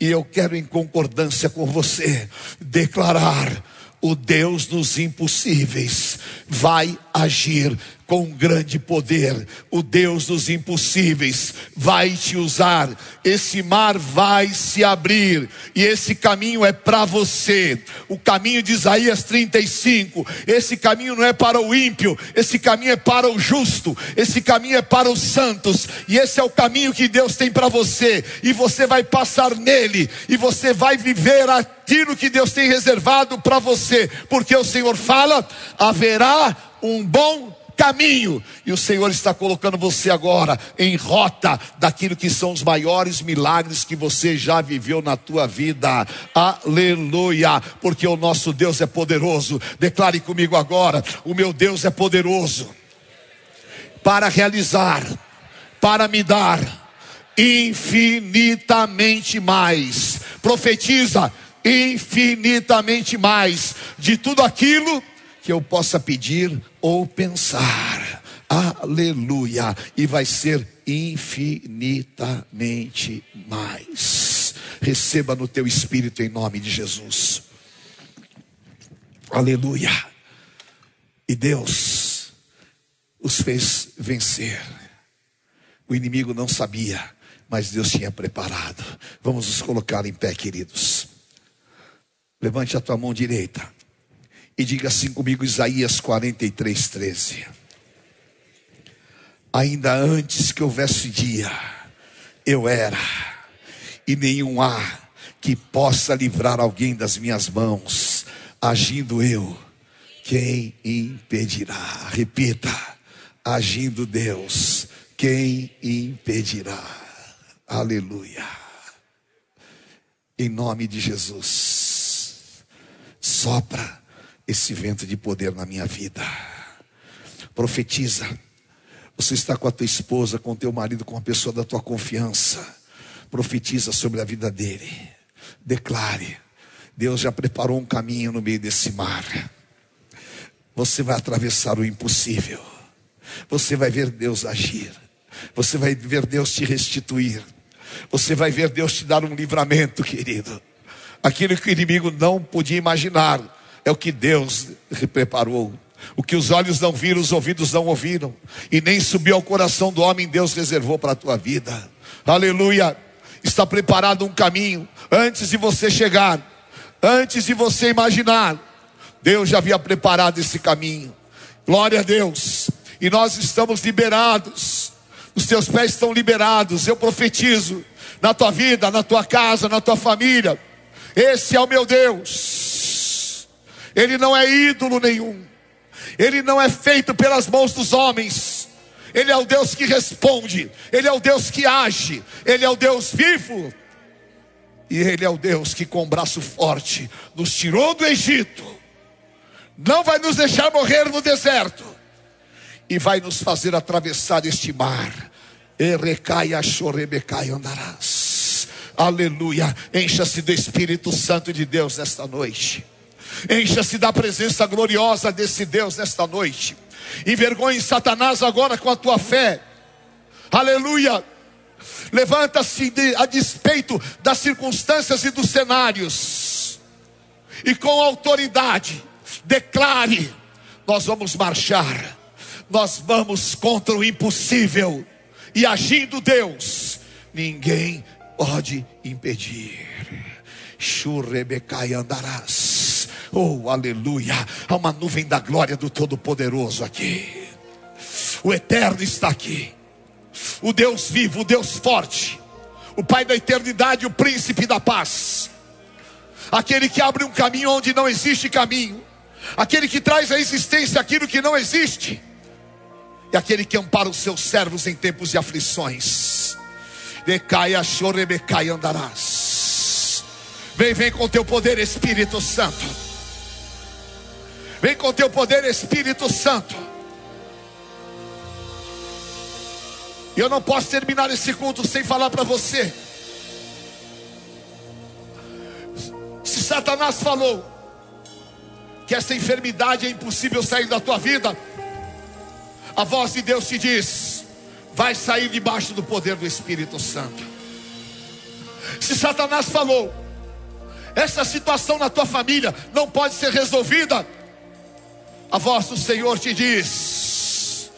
Speaker 4: E eu quero, em concordância com você, declarar: o Deus dos impossíveis vai agir com grande poder. O Deus dos impossíveis vai te usar. Esse mar vai se abrir e esse caminho é para você. O caminho de Isaías 35. Esse caminho não é para o ímpio, esse caminho é para o justo, esse caminho é para os santos. E esse é o caminho que Deus tem para você. E você vai passar nele e você vai viver aquilo que Deus tem reservado para você, porque o Senhor fala: haverá um bom caminho, e o Senhor está colocando você agora em rota daquilo que são os maiores milagres que você já viveu na tua vida. Aleluia! Porque o nosso Deus é poderoso. Declare comigo agora: o meu Deus é poderoso para realizar, para me dar infinitamente mais. Profetiza infinitamente mais de tudo aquilo que eu possa pedir ou pensar. Aleluia! E vai ser infinitamente mais. Receba no teu espírito em nome de Jesus. Aleluia! E Deus os fez vencer. O inimigo não sabia, mas Deus tinha preparado. Vamos nos colocar em pé, queridos. Levante a tua mão direita e diga assim comigo, Isaías 43, 13. Ainda antes que houvesse dia, eu era, e nenhum há que possa livrar alguém das minhas mãos, agindo eu, quem impedirá? Repita, agindo Deus, quem impedirá? Aleluia. Em nome de Jesus, sopra esse vento de poder na minha vida. Profetiza. Você está com a tua esposa, com o teu marido, com a pessoa da tua confiança. Profetiza sobre a vida dele. Declare. Deus já preparou um caminho no meio desse mar. Você vai atravessar o impossível. Você vai ver Deus agir. Você vai ver Deus te restituir. Você vai ver Deus te dar um livramento, querido. Aquilo que o inimigo não podia imaginar é o que Deus preparou. O que os olhos não viram, os ouvidos não ouviram, e nem subiu ao coração do homem, Deus reservou para a tua vida. Aleluia! Está preparado um caminho antes de você chegar, antes de você imaginar. Deus já havia preparado esse caminho. Glória a Deus. E nós estamos liberados. Os teus pés estão liberados. Eu profetizo na tua vida, na tua casa, na tua família. Esse é o meu Deus. Ele não é ídolo nenhum. Ele não é feito pelas mãos dos homens. Ele é o Deus que responde. Ele é o Deus que age. Ele é o Deus vivo. E Ele é o Deus que, com braço forte, nos tirou do Egito. Não vai nos deixar morrer no deserto. E vai nos fazer atravessar este mar. Erecaia, chorebecai, andarás. Aleluia. Encha-se do Espírito Santo de Deus nesta noite. Encha-se da presença gloriosa desse Deus nesta noite. Envergonhe Satanás agora com a tua fé. Aleluia. Levanta-se a despeito das circunstâncias e dos cenários. E com autoridade, declare: nós vamos marchar. Nós vamos contra o impossível. E agindo Deus, ninguém pode impedir. Churebecai andarás. Oh, aleluia. Há uma nuvem da glória do Todo-Poderoso aqui. O Eterno está aqui. O Deus vivo, o Deus forte. O Pai da eternidade, o príncipe da paz. Aquele que abre um caminho onde não existe caminho. Aquele que traz à existência aquilo que não existe. E aquele que ampara os seus servos em tempos de aflições. Decaia, chorebecai, andarás. Vem, vem com teu poder, Espírito Santo. Vem com teu poder, Espírito Santo. Eu não posso terminar esse culto sem falar para você. Se Satanás falou que essa enfermidade é impossível sair da tua vida, a voz de Deus te diz: vai sair debaixo do poder do Espírito Santo. Se Satanás falou, essa situação na tua família não pode ser resolvida, a voz do Senhor te diz: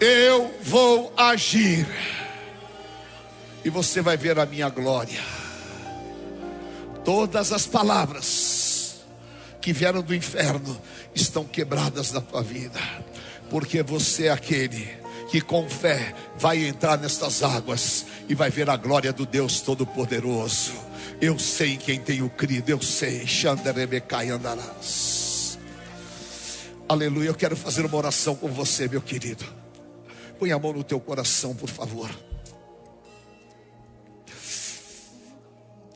Speaker 4: Eu vou agir. E você vai ver a minha glória. Todas as palavras que vieram do inferno estão quebradas na tua vida, porque você é aquele que com fé vai entrar nestas águas e vai ver a glória do Deus Todo-Poderoso. Eu sei em quem tenho crido, eu sei. Xanderebecai andarás. Aleluia. Eu quero fazer uma oração com você, meu querido. Põe a mão no teu coração, por favor.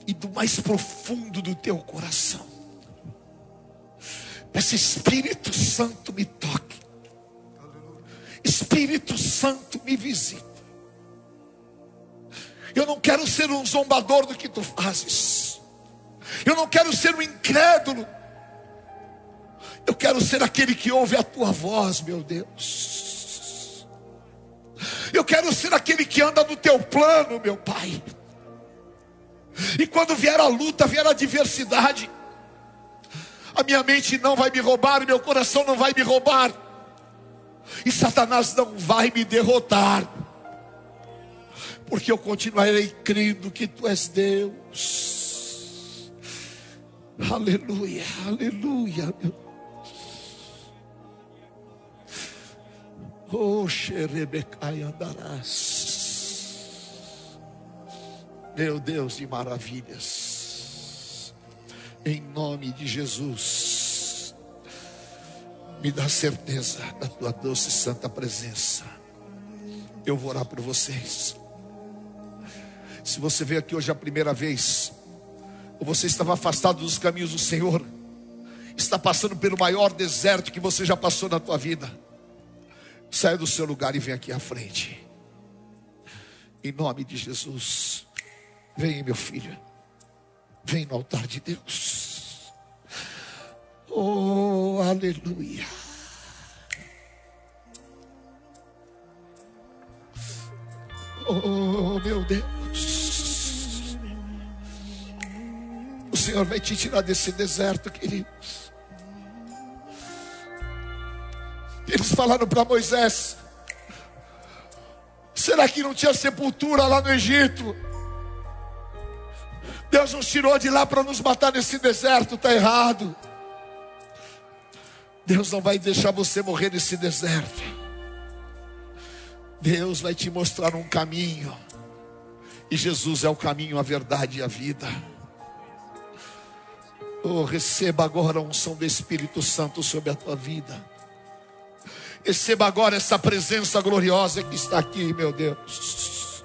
Speaker 4: E do mais profundo do teu coração. Peça Espírito Santo me toque. Espírito Santo me visita. Eu não quero ser um zombador do que tu fazes. Eu não quero ser um incrédulo. Eu quero ser aquele que ouve a tua voz, meu Deus. Eu quero ser aquele que anda no teu plano, meu Pai. E quando vier a luta, vier a adversidade, a minha mente não vai me roubar, meu coração não vai me roubar, e Satanás não vai me derrotar, porque eu continuarei crendo que Tu és Deus. Aleluia, aleluia, meu Deus. Oh, xerebecai andarás. Meu Deus de maravilhas. Em nome de Jesus. Me dá certeza da tua doce e santa presença. Eu vou orar por vocês. Se você veio aqui hoje a primeira vez, ou você estava afastado dos caminhos do Senhor, está passando pelo maior deserto que você já passou na tua vida Saia do seu lugar e vem aqui à frente. Em nome de Jesus. Vem, meu filho. Vem no altar de Deus. Oh, aleluia. Oh, meu Deus. O Senhor vai te tirar desse deserto, queridos. Eles falaram para Moisés: será que não tinha sepultura lá no Egito? Deus nos tirou de lá para nos matar nesse deserto, está errado. Deus não vai deixar você morrer nesse deserto. Deus vai te mostrar um caminho. E Jesus é o caminho, a verdade e a vida. Oh, receba agora a unção do Espírito Santo sobre a tua vida. Receba agora essa presença gloriosa que está aqui, meu Deus.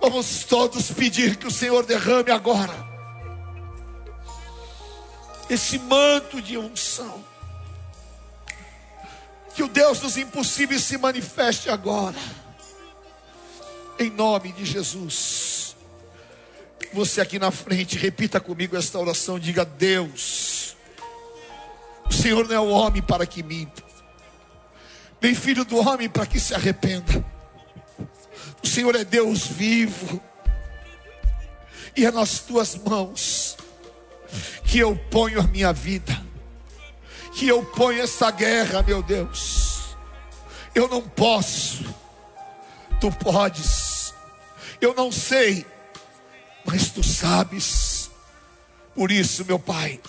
Speaker 4: Vamos todos pedir que o Senhor derrame agora esse manto de unção. Que o Deus dos impossíveis se manifeste agora. Em nome de Jesus. Você aqui na frente, repita comigo esta oração. Diga: Deus, o Senhor não é o homem para que minta nem filho do homem para que se arrependa. O Senhor é Deus vivo, e é nas tuas mãos que eu ponho a minha vida, que eu ponho essa guerra, meu Deus. Eu não posso, tu podes, eu não sei, mas tu sabes. Por isso, meu Pai,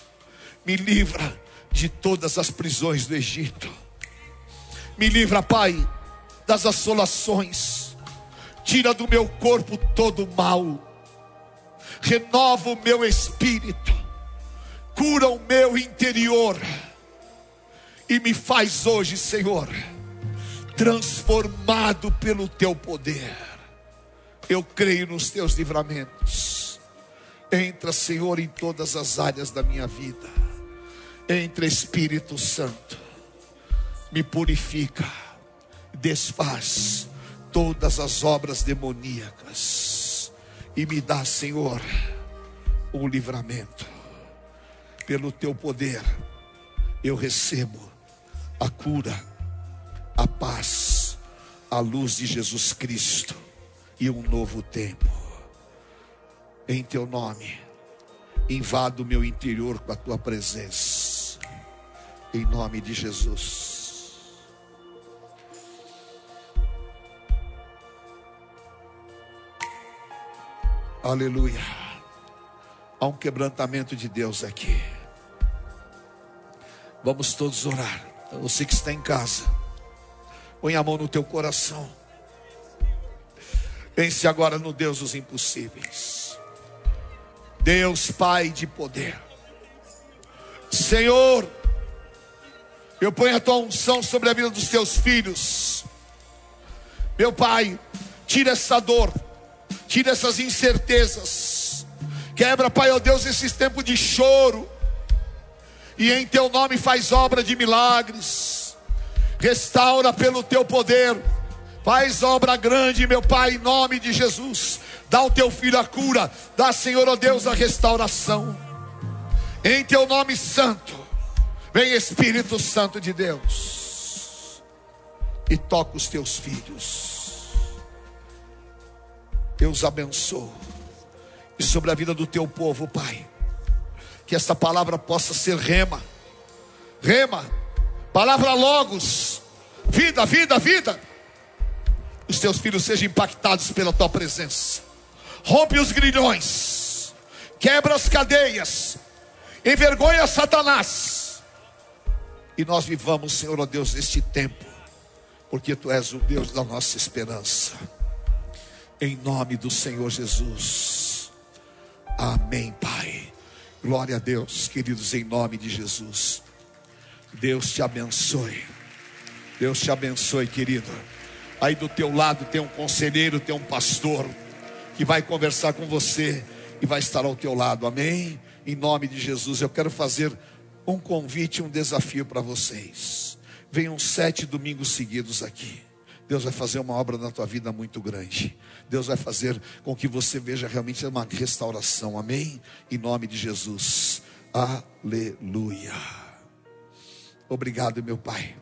Speaker 4: me livra de todas as prisões do Egito me livra, Pai, das assolações. Tira do meu corpo todo o mal. Renova o meu espírito. Cura o meu interior. E me faz hoje, Senhor, transformado pelo teu poder. Eu creio nos teus livramentos. Entra, Senhor, em todas as áreas da minha vida. Entra, Espírito Santo me purifica, desfaz todas as obras demoníacas e me dá, Senhor, o livramento. Pelo teu poder, eu recebo a cura, a paz, a luz de Jesus Cristo e um novo tempo. Em teu nome, invado o meu interior com a tua presença. Em nome de Jesus. Aleluia. Há um quebrantamento de Deus aqui. Vamos todos orar. Você que está em casa, põe a mão no teu coração. Pense agora no Deus dos impossíveis. Deus Pai de poder. Senhor, eu ponho a tua unção sobre a vida dos teus filhos. Meu Pai, tira essa dor, tira essas incertezas. Quebra, Pai, ó Deus, esses tempos de choro. E em teu nome faz obra de milagres. Restaura pelo teu poder. Faz obra grande, meu Pai, em nome de Jesus. Dá ao teu filho a cura. Dá, Senhor, ó Deus, a restauração. Em teu nome santo. Vem Espírito Santo de Deus. E toca os teus filhos. Eu os abençoo. E sobre a vida do teu povo, Pai. Que essa palavra possa ser rema. Rema. Palavra logos. Vida, vida, vida. Os teus filhos sejam impactados pela tua presença. Rompe os grilhões. Quebra as cadeias. Envergonha Satanás. E nós vivamos, Senhor, ó Deus, neste tempo. Porque tu és o Deus da nossa esperança. Em nome do Senhor Jesus. Amém, Pai. Glória a Deus, queridos, em nome de Jesus. Deus te abençoe. Deus te abençoe, querido. Aí do teu lado tem um conselheiro, tem um pastor que vai conversar com você e vai estar ao teu lado. Amém? Em nome de Jesus, eu quero fazer um convite, um desafio para vocês. Venham sete domingos seguidos aqui. Deus vai fazer uma obra na tua vida muito grande. Deus vai fazer com que você veja realmente uma restauração. Amém? Em nome de Jesus. Aleluia. Obrigado, meu Pai.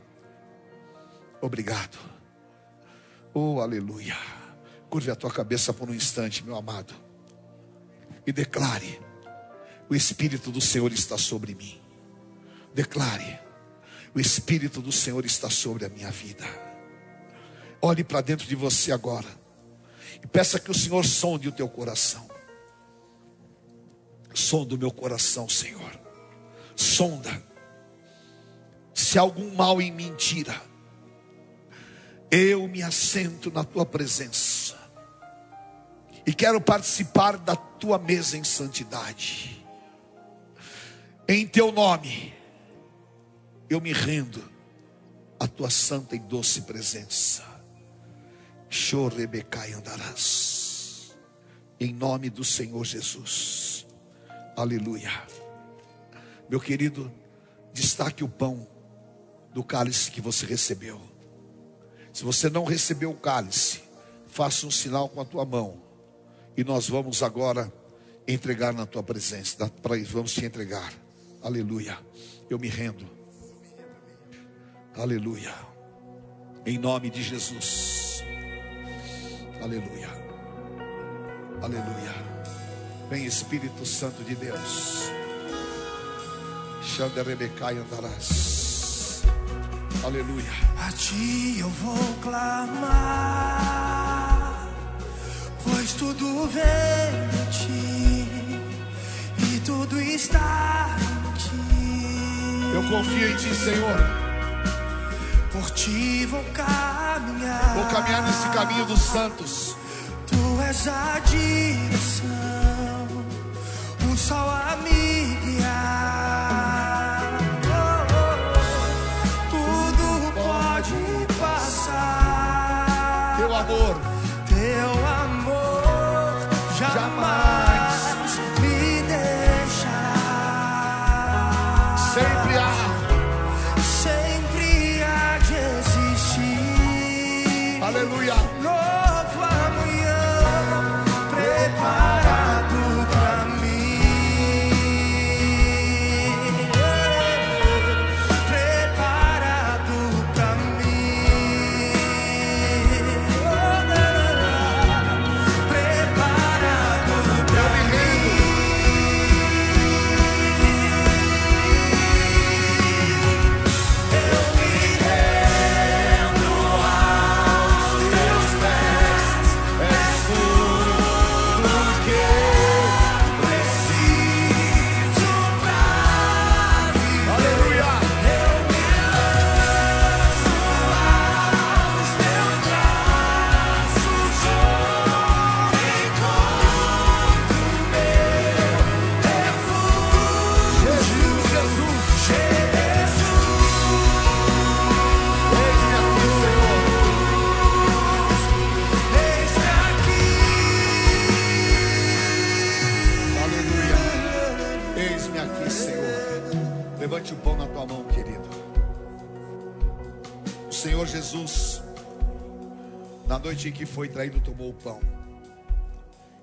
Speaker 4: Obrigado. Oh, aleluia. Curve a tua cabeça por um instante, meu amado. E declare: O Espírito do Senhor está sobre mim. Declare: O Espírito do Senhor está sobre a minha vida. Olhe para dentro de você agora. E peça que o Senhor sonde o teu coração. Sonda o meu coração, Senhor. Sonda. Se algum mal em mim, tira. Eu me assento na tua presença. E quero participar da tua mesa em santidade. Em teu nome, eu me rendo à tua santa e doce presença. Andarás. Em nome do Senhor Jesus. Aleluia. Meu querido, destaque o pão do cálice que você recebeu. Se você não recebeu o cálice, faça um sinal com a tua mão. E nós vamos agora entregar na tua presença. Vamos te entregar. Aleluia. Eu me rendo. Aleluia. Em nome de Jesus. Aleluia. Aleluia. Vem Espírito Santo de Deus. Xanda Rebecai andarás. Aleluia.
Speaker 5: A ti eu vou clamar, pois tudo vem de ti e tudo está em ti.
Speaker 4: Eu confio em ti, Senhor.
Speaker 5: Por ti vou caminhar.
Speaker 4: Vou caminhar nesse caminho dos santos.
Speaker 5: Tu és a direção, o sol a
Speaker 4: noite em que foi traído, tomou o pão.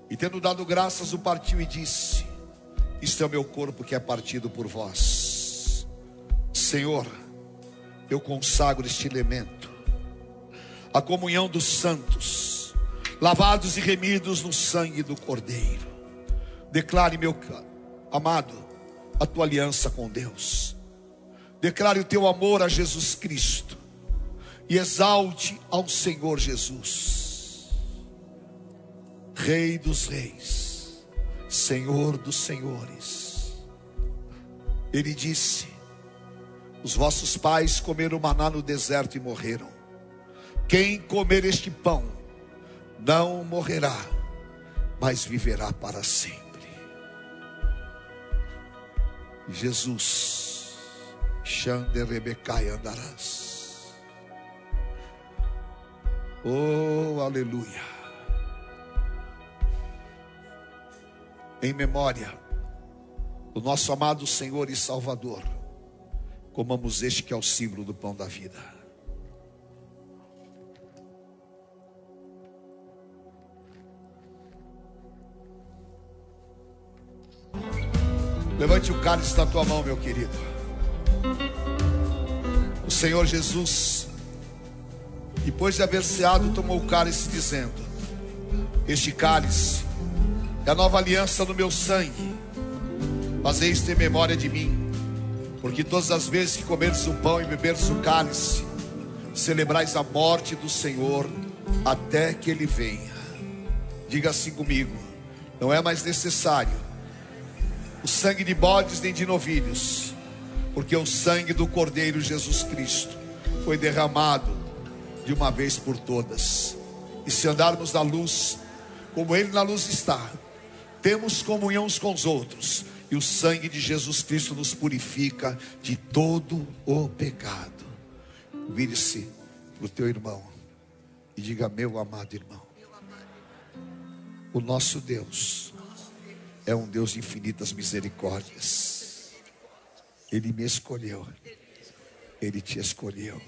Speaker 4: E tendo dado graças, o partiu e disse: Isto é o meu corpo que é partido por vós. Senhor, eu consagro este elemento, a comunhão dos santos, lavados e remidos no sangue do Cordeiro. Declare, meu amado, a tua aliança com Deus. Declare o teu amor a Jesus Cristo. E exalte ao Senhor Jesus, Rei dos Reis, Senhor dos Senhores. Ele disse: Os vossos pais comeram maná no deserto e morreram. Quem comer este pão não morrerá, mas viverá para sempre. Jesus, Xande Rebecai andarás. Oh, aleluia. Em memória do nosso amado Senhor e Salvador, comamos este que é o símbolo do pão da vida. Levante o cálice da tua mão, meu querido. O Senhor Jesus, depois de haver ceado, tomou o cálice, dizendo: Este cálice é a nova aliança no meu sangue. Fazei isto em memória de mim, porque todas as vezes que comerdes o pão e beberdes o cálice, celebrais a morte do Senhor até que ele venha. Diga assim comigo: não é mais necessário o sangue de bodes nem de novilhos, porque o sangue do Cordeiro Jesus Cristo foi derramado de uma vez por todas. E se andarmos na luz, como Ele na luz está, temos comunhão uns com os outros, e o sangue de Jesus Cristo nos purifica de todo o pecado. Vire-se para o teu irmão e diga: Meu amado irmão, o nosso Deus é um Deus de infinitas misericórdias. Ele me escolheu, Ele te escolheu,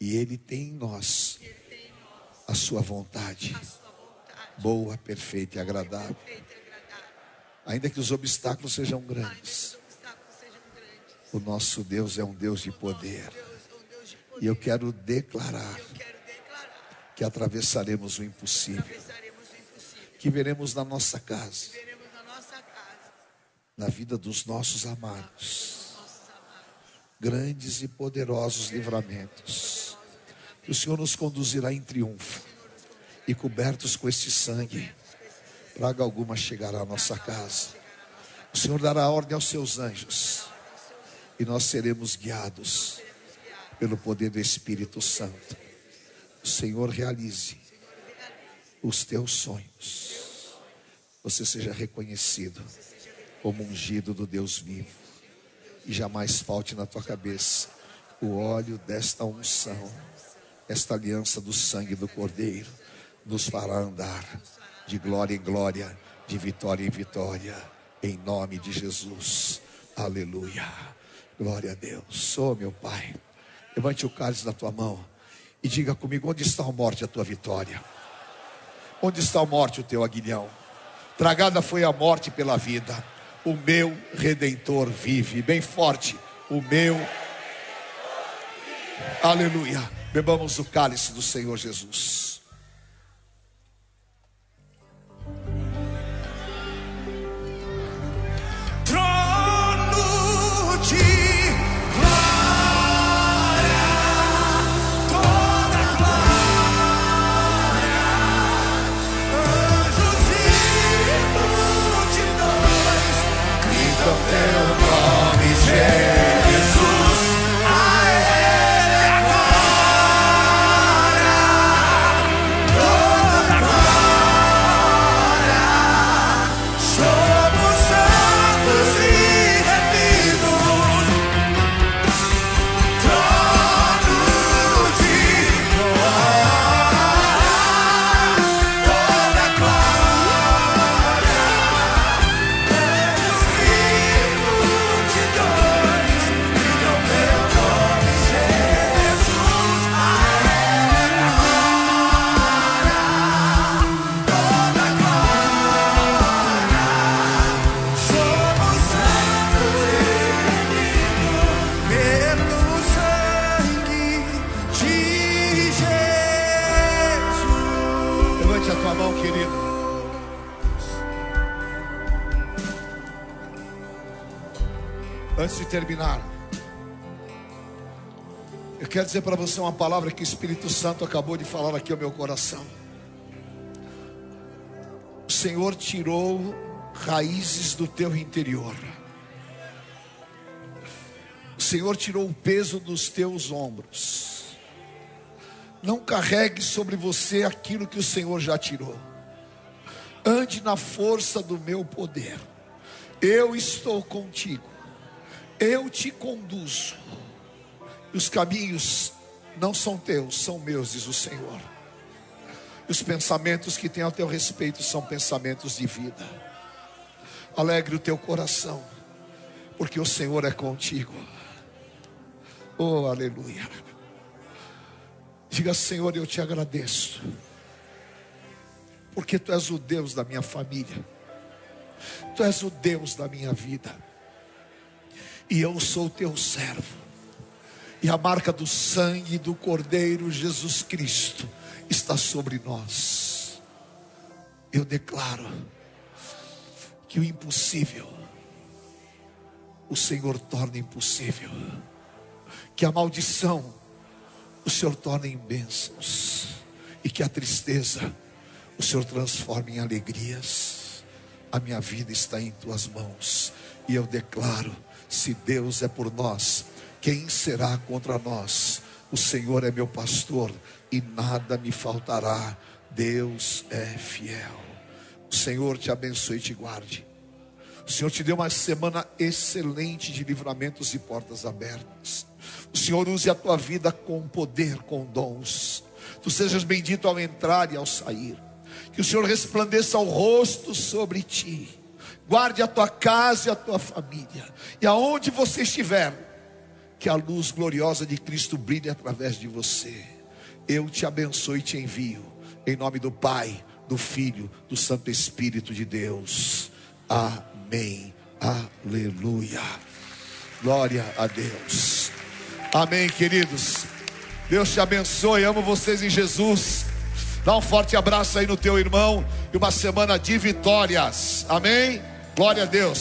Speaker 4: e Ele tem em nós a Sua vontade, boa, perfeita e agradável. Ainda que os obstáculos sejam grandes, o nosso Deus é um Deus de poder, e eu quero declarar que atravessaremos o impossível. que veremos na nossa casa, na vida dos nossos amados, grandes e poderosos livramentos. O Senhor nos conduzirá em triunfo e cobertos com este sangue, praga alguma chegará à nossa casa. O Senhor dará ordem aos seus anjos e nós seremos guiados pelo poder do Espírito Santo. O Senhor realize os teus sonhos. Você seja reconhecido como ungido do Deus vivo. E jamais falte na tua cabeça o óleo desta unção, esta aliança do sangue do Cordeiro, nos fará andar de glória em glória, de vitória em vitória, em nome de Jesus. Aleluia. Glória a Deus. Oh, meu Pai, levante o cálice da tua mão e diga comigo: onde está a morte, a tua vitória? Onde está a morte, o teu aguilhão? Tragada foi a morte pela vida. O meu redentor vive. Bem forte. O meu. Aleluia. Bebamos o cálice do Senhor Jesus. Terminar, eu quero dizer para você uma palavra que o Espírito Santo acabou de falar aqui ao meu coração. O Senhor tirou raízes do teu interior. O Senhor tirou o peso dos teus ombros. Não carregue sobre você aquilo que o Senhor já tirou. Ande na força do meu poder. Eu estou contigo. Eu te conduzo. Os caminhos não são teus, são meus, diz o Senhor. Os pensamentos que tem ao teu respeito são pensamentos de vida. Alegre o teu coração, porque o Senhor é contigo. Oh, aleluia. Diga, Senhor, eu te agradeço, porque tu és o Deus da minha família, tu és o Deus da minha vida, e eu sou teu servo, e a marca do sangue do Cordeiro Jesus Cristo está sobre nós. Eu declaro que o impossível, o Senhor torna impossível, que a maldição, o Senhor torna em bênçãos, e que a tristeza, o Senhor transforma em alegrias. A minha vida está em tuas mãos, e eu declaro: se Deus é por nós, quem será contra nós? O Senhor é meu pastor e nada me faltará. Deus é fiel. O Senhor te abençoe e te guarde. O Senhor te deu uma semana excelente de livramentos e portas abertas. O Senhor use a tua vida com poder, com dons. Tu sejas bendito ao entrar e ao sair. Que o Senhor resplandeça o rosto sobre ti. Guarde a tua casa e a tua família. E aonde você estiver, que a luz gloriosa de Cristo brilhe através de você. Eu te abençoo e te envio, em nome do Pai, do Filho, do Santo Espírito de Deus. Amém. Aleluia. Glória a Deus. Amém, queridos. Deus te abençoe. Amo vocês em Jesus. Dá um forte abraço aí no teu irmão e uma semana de vitórias. Amém. Glória a Deus.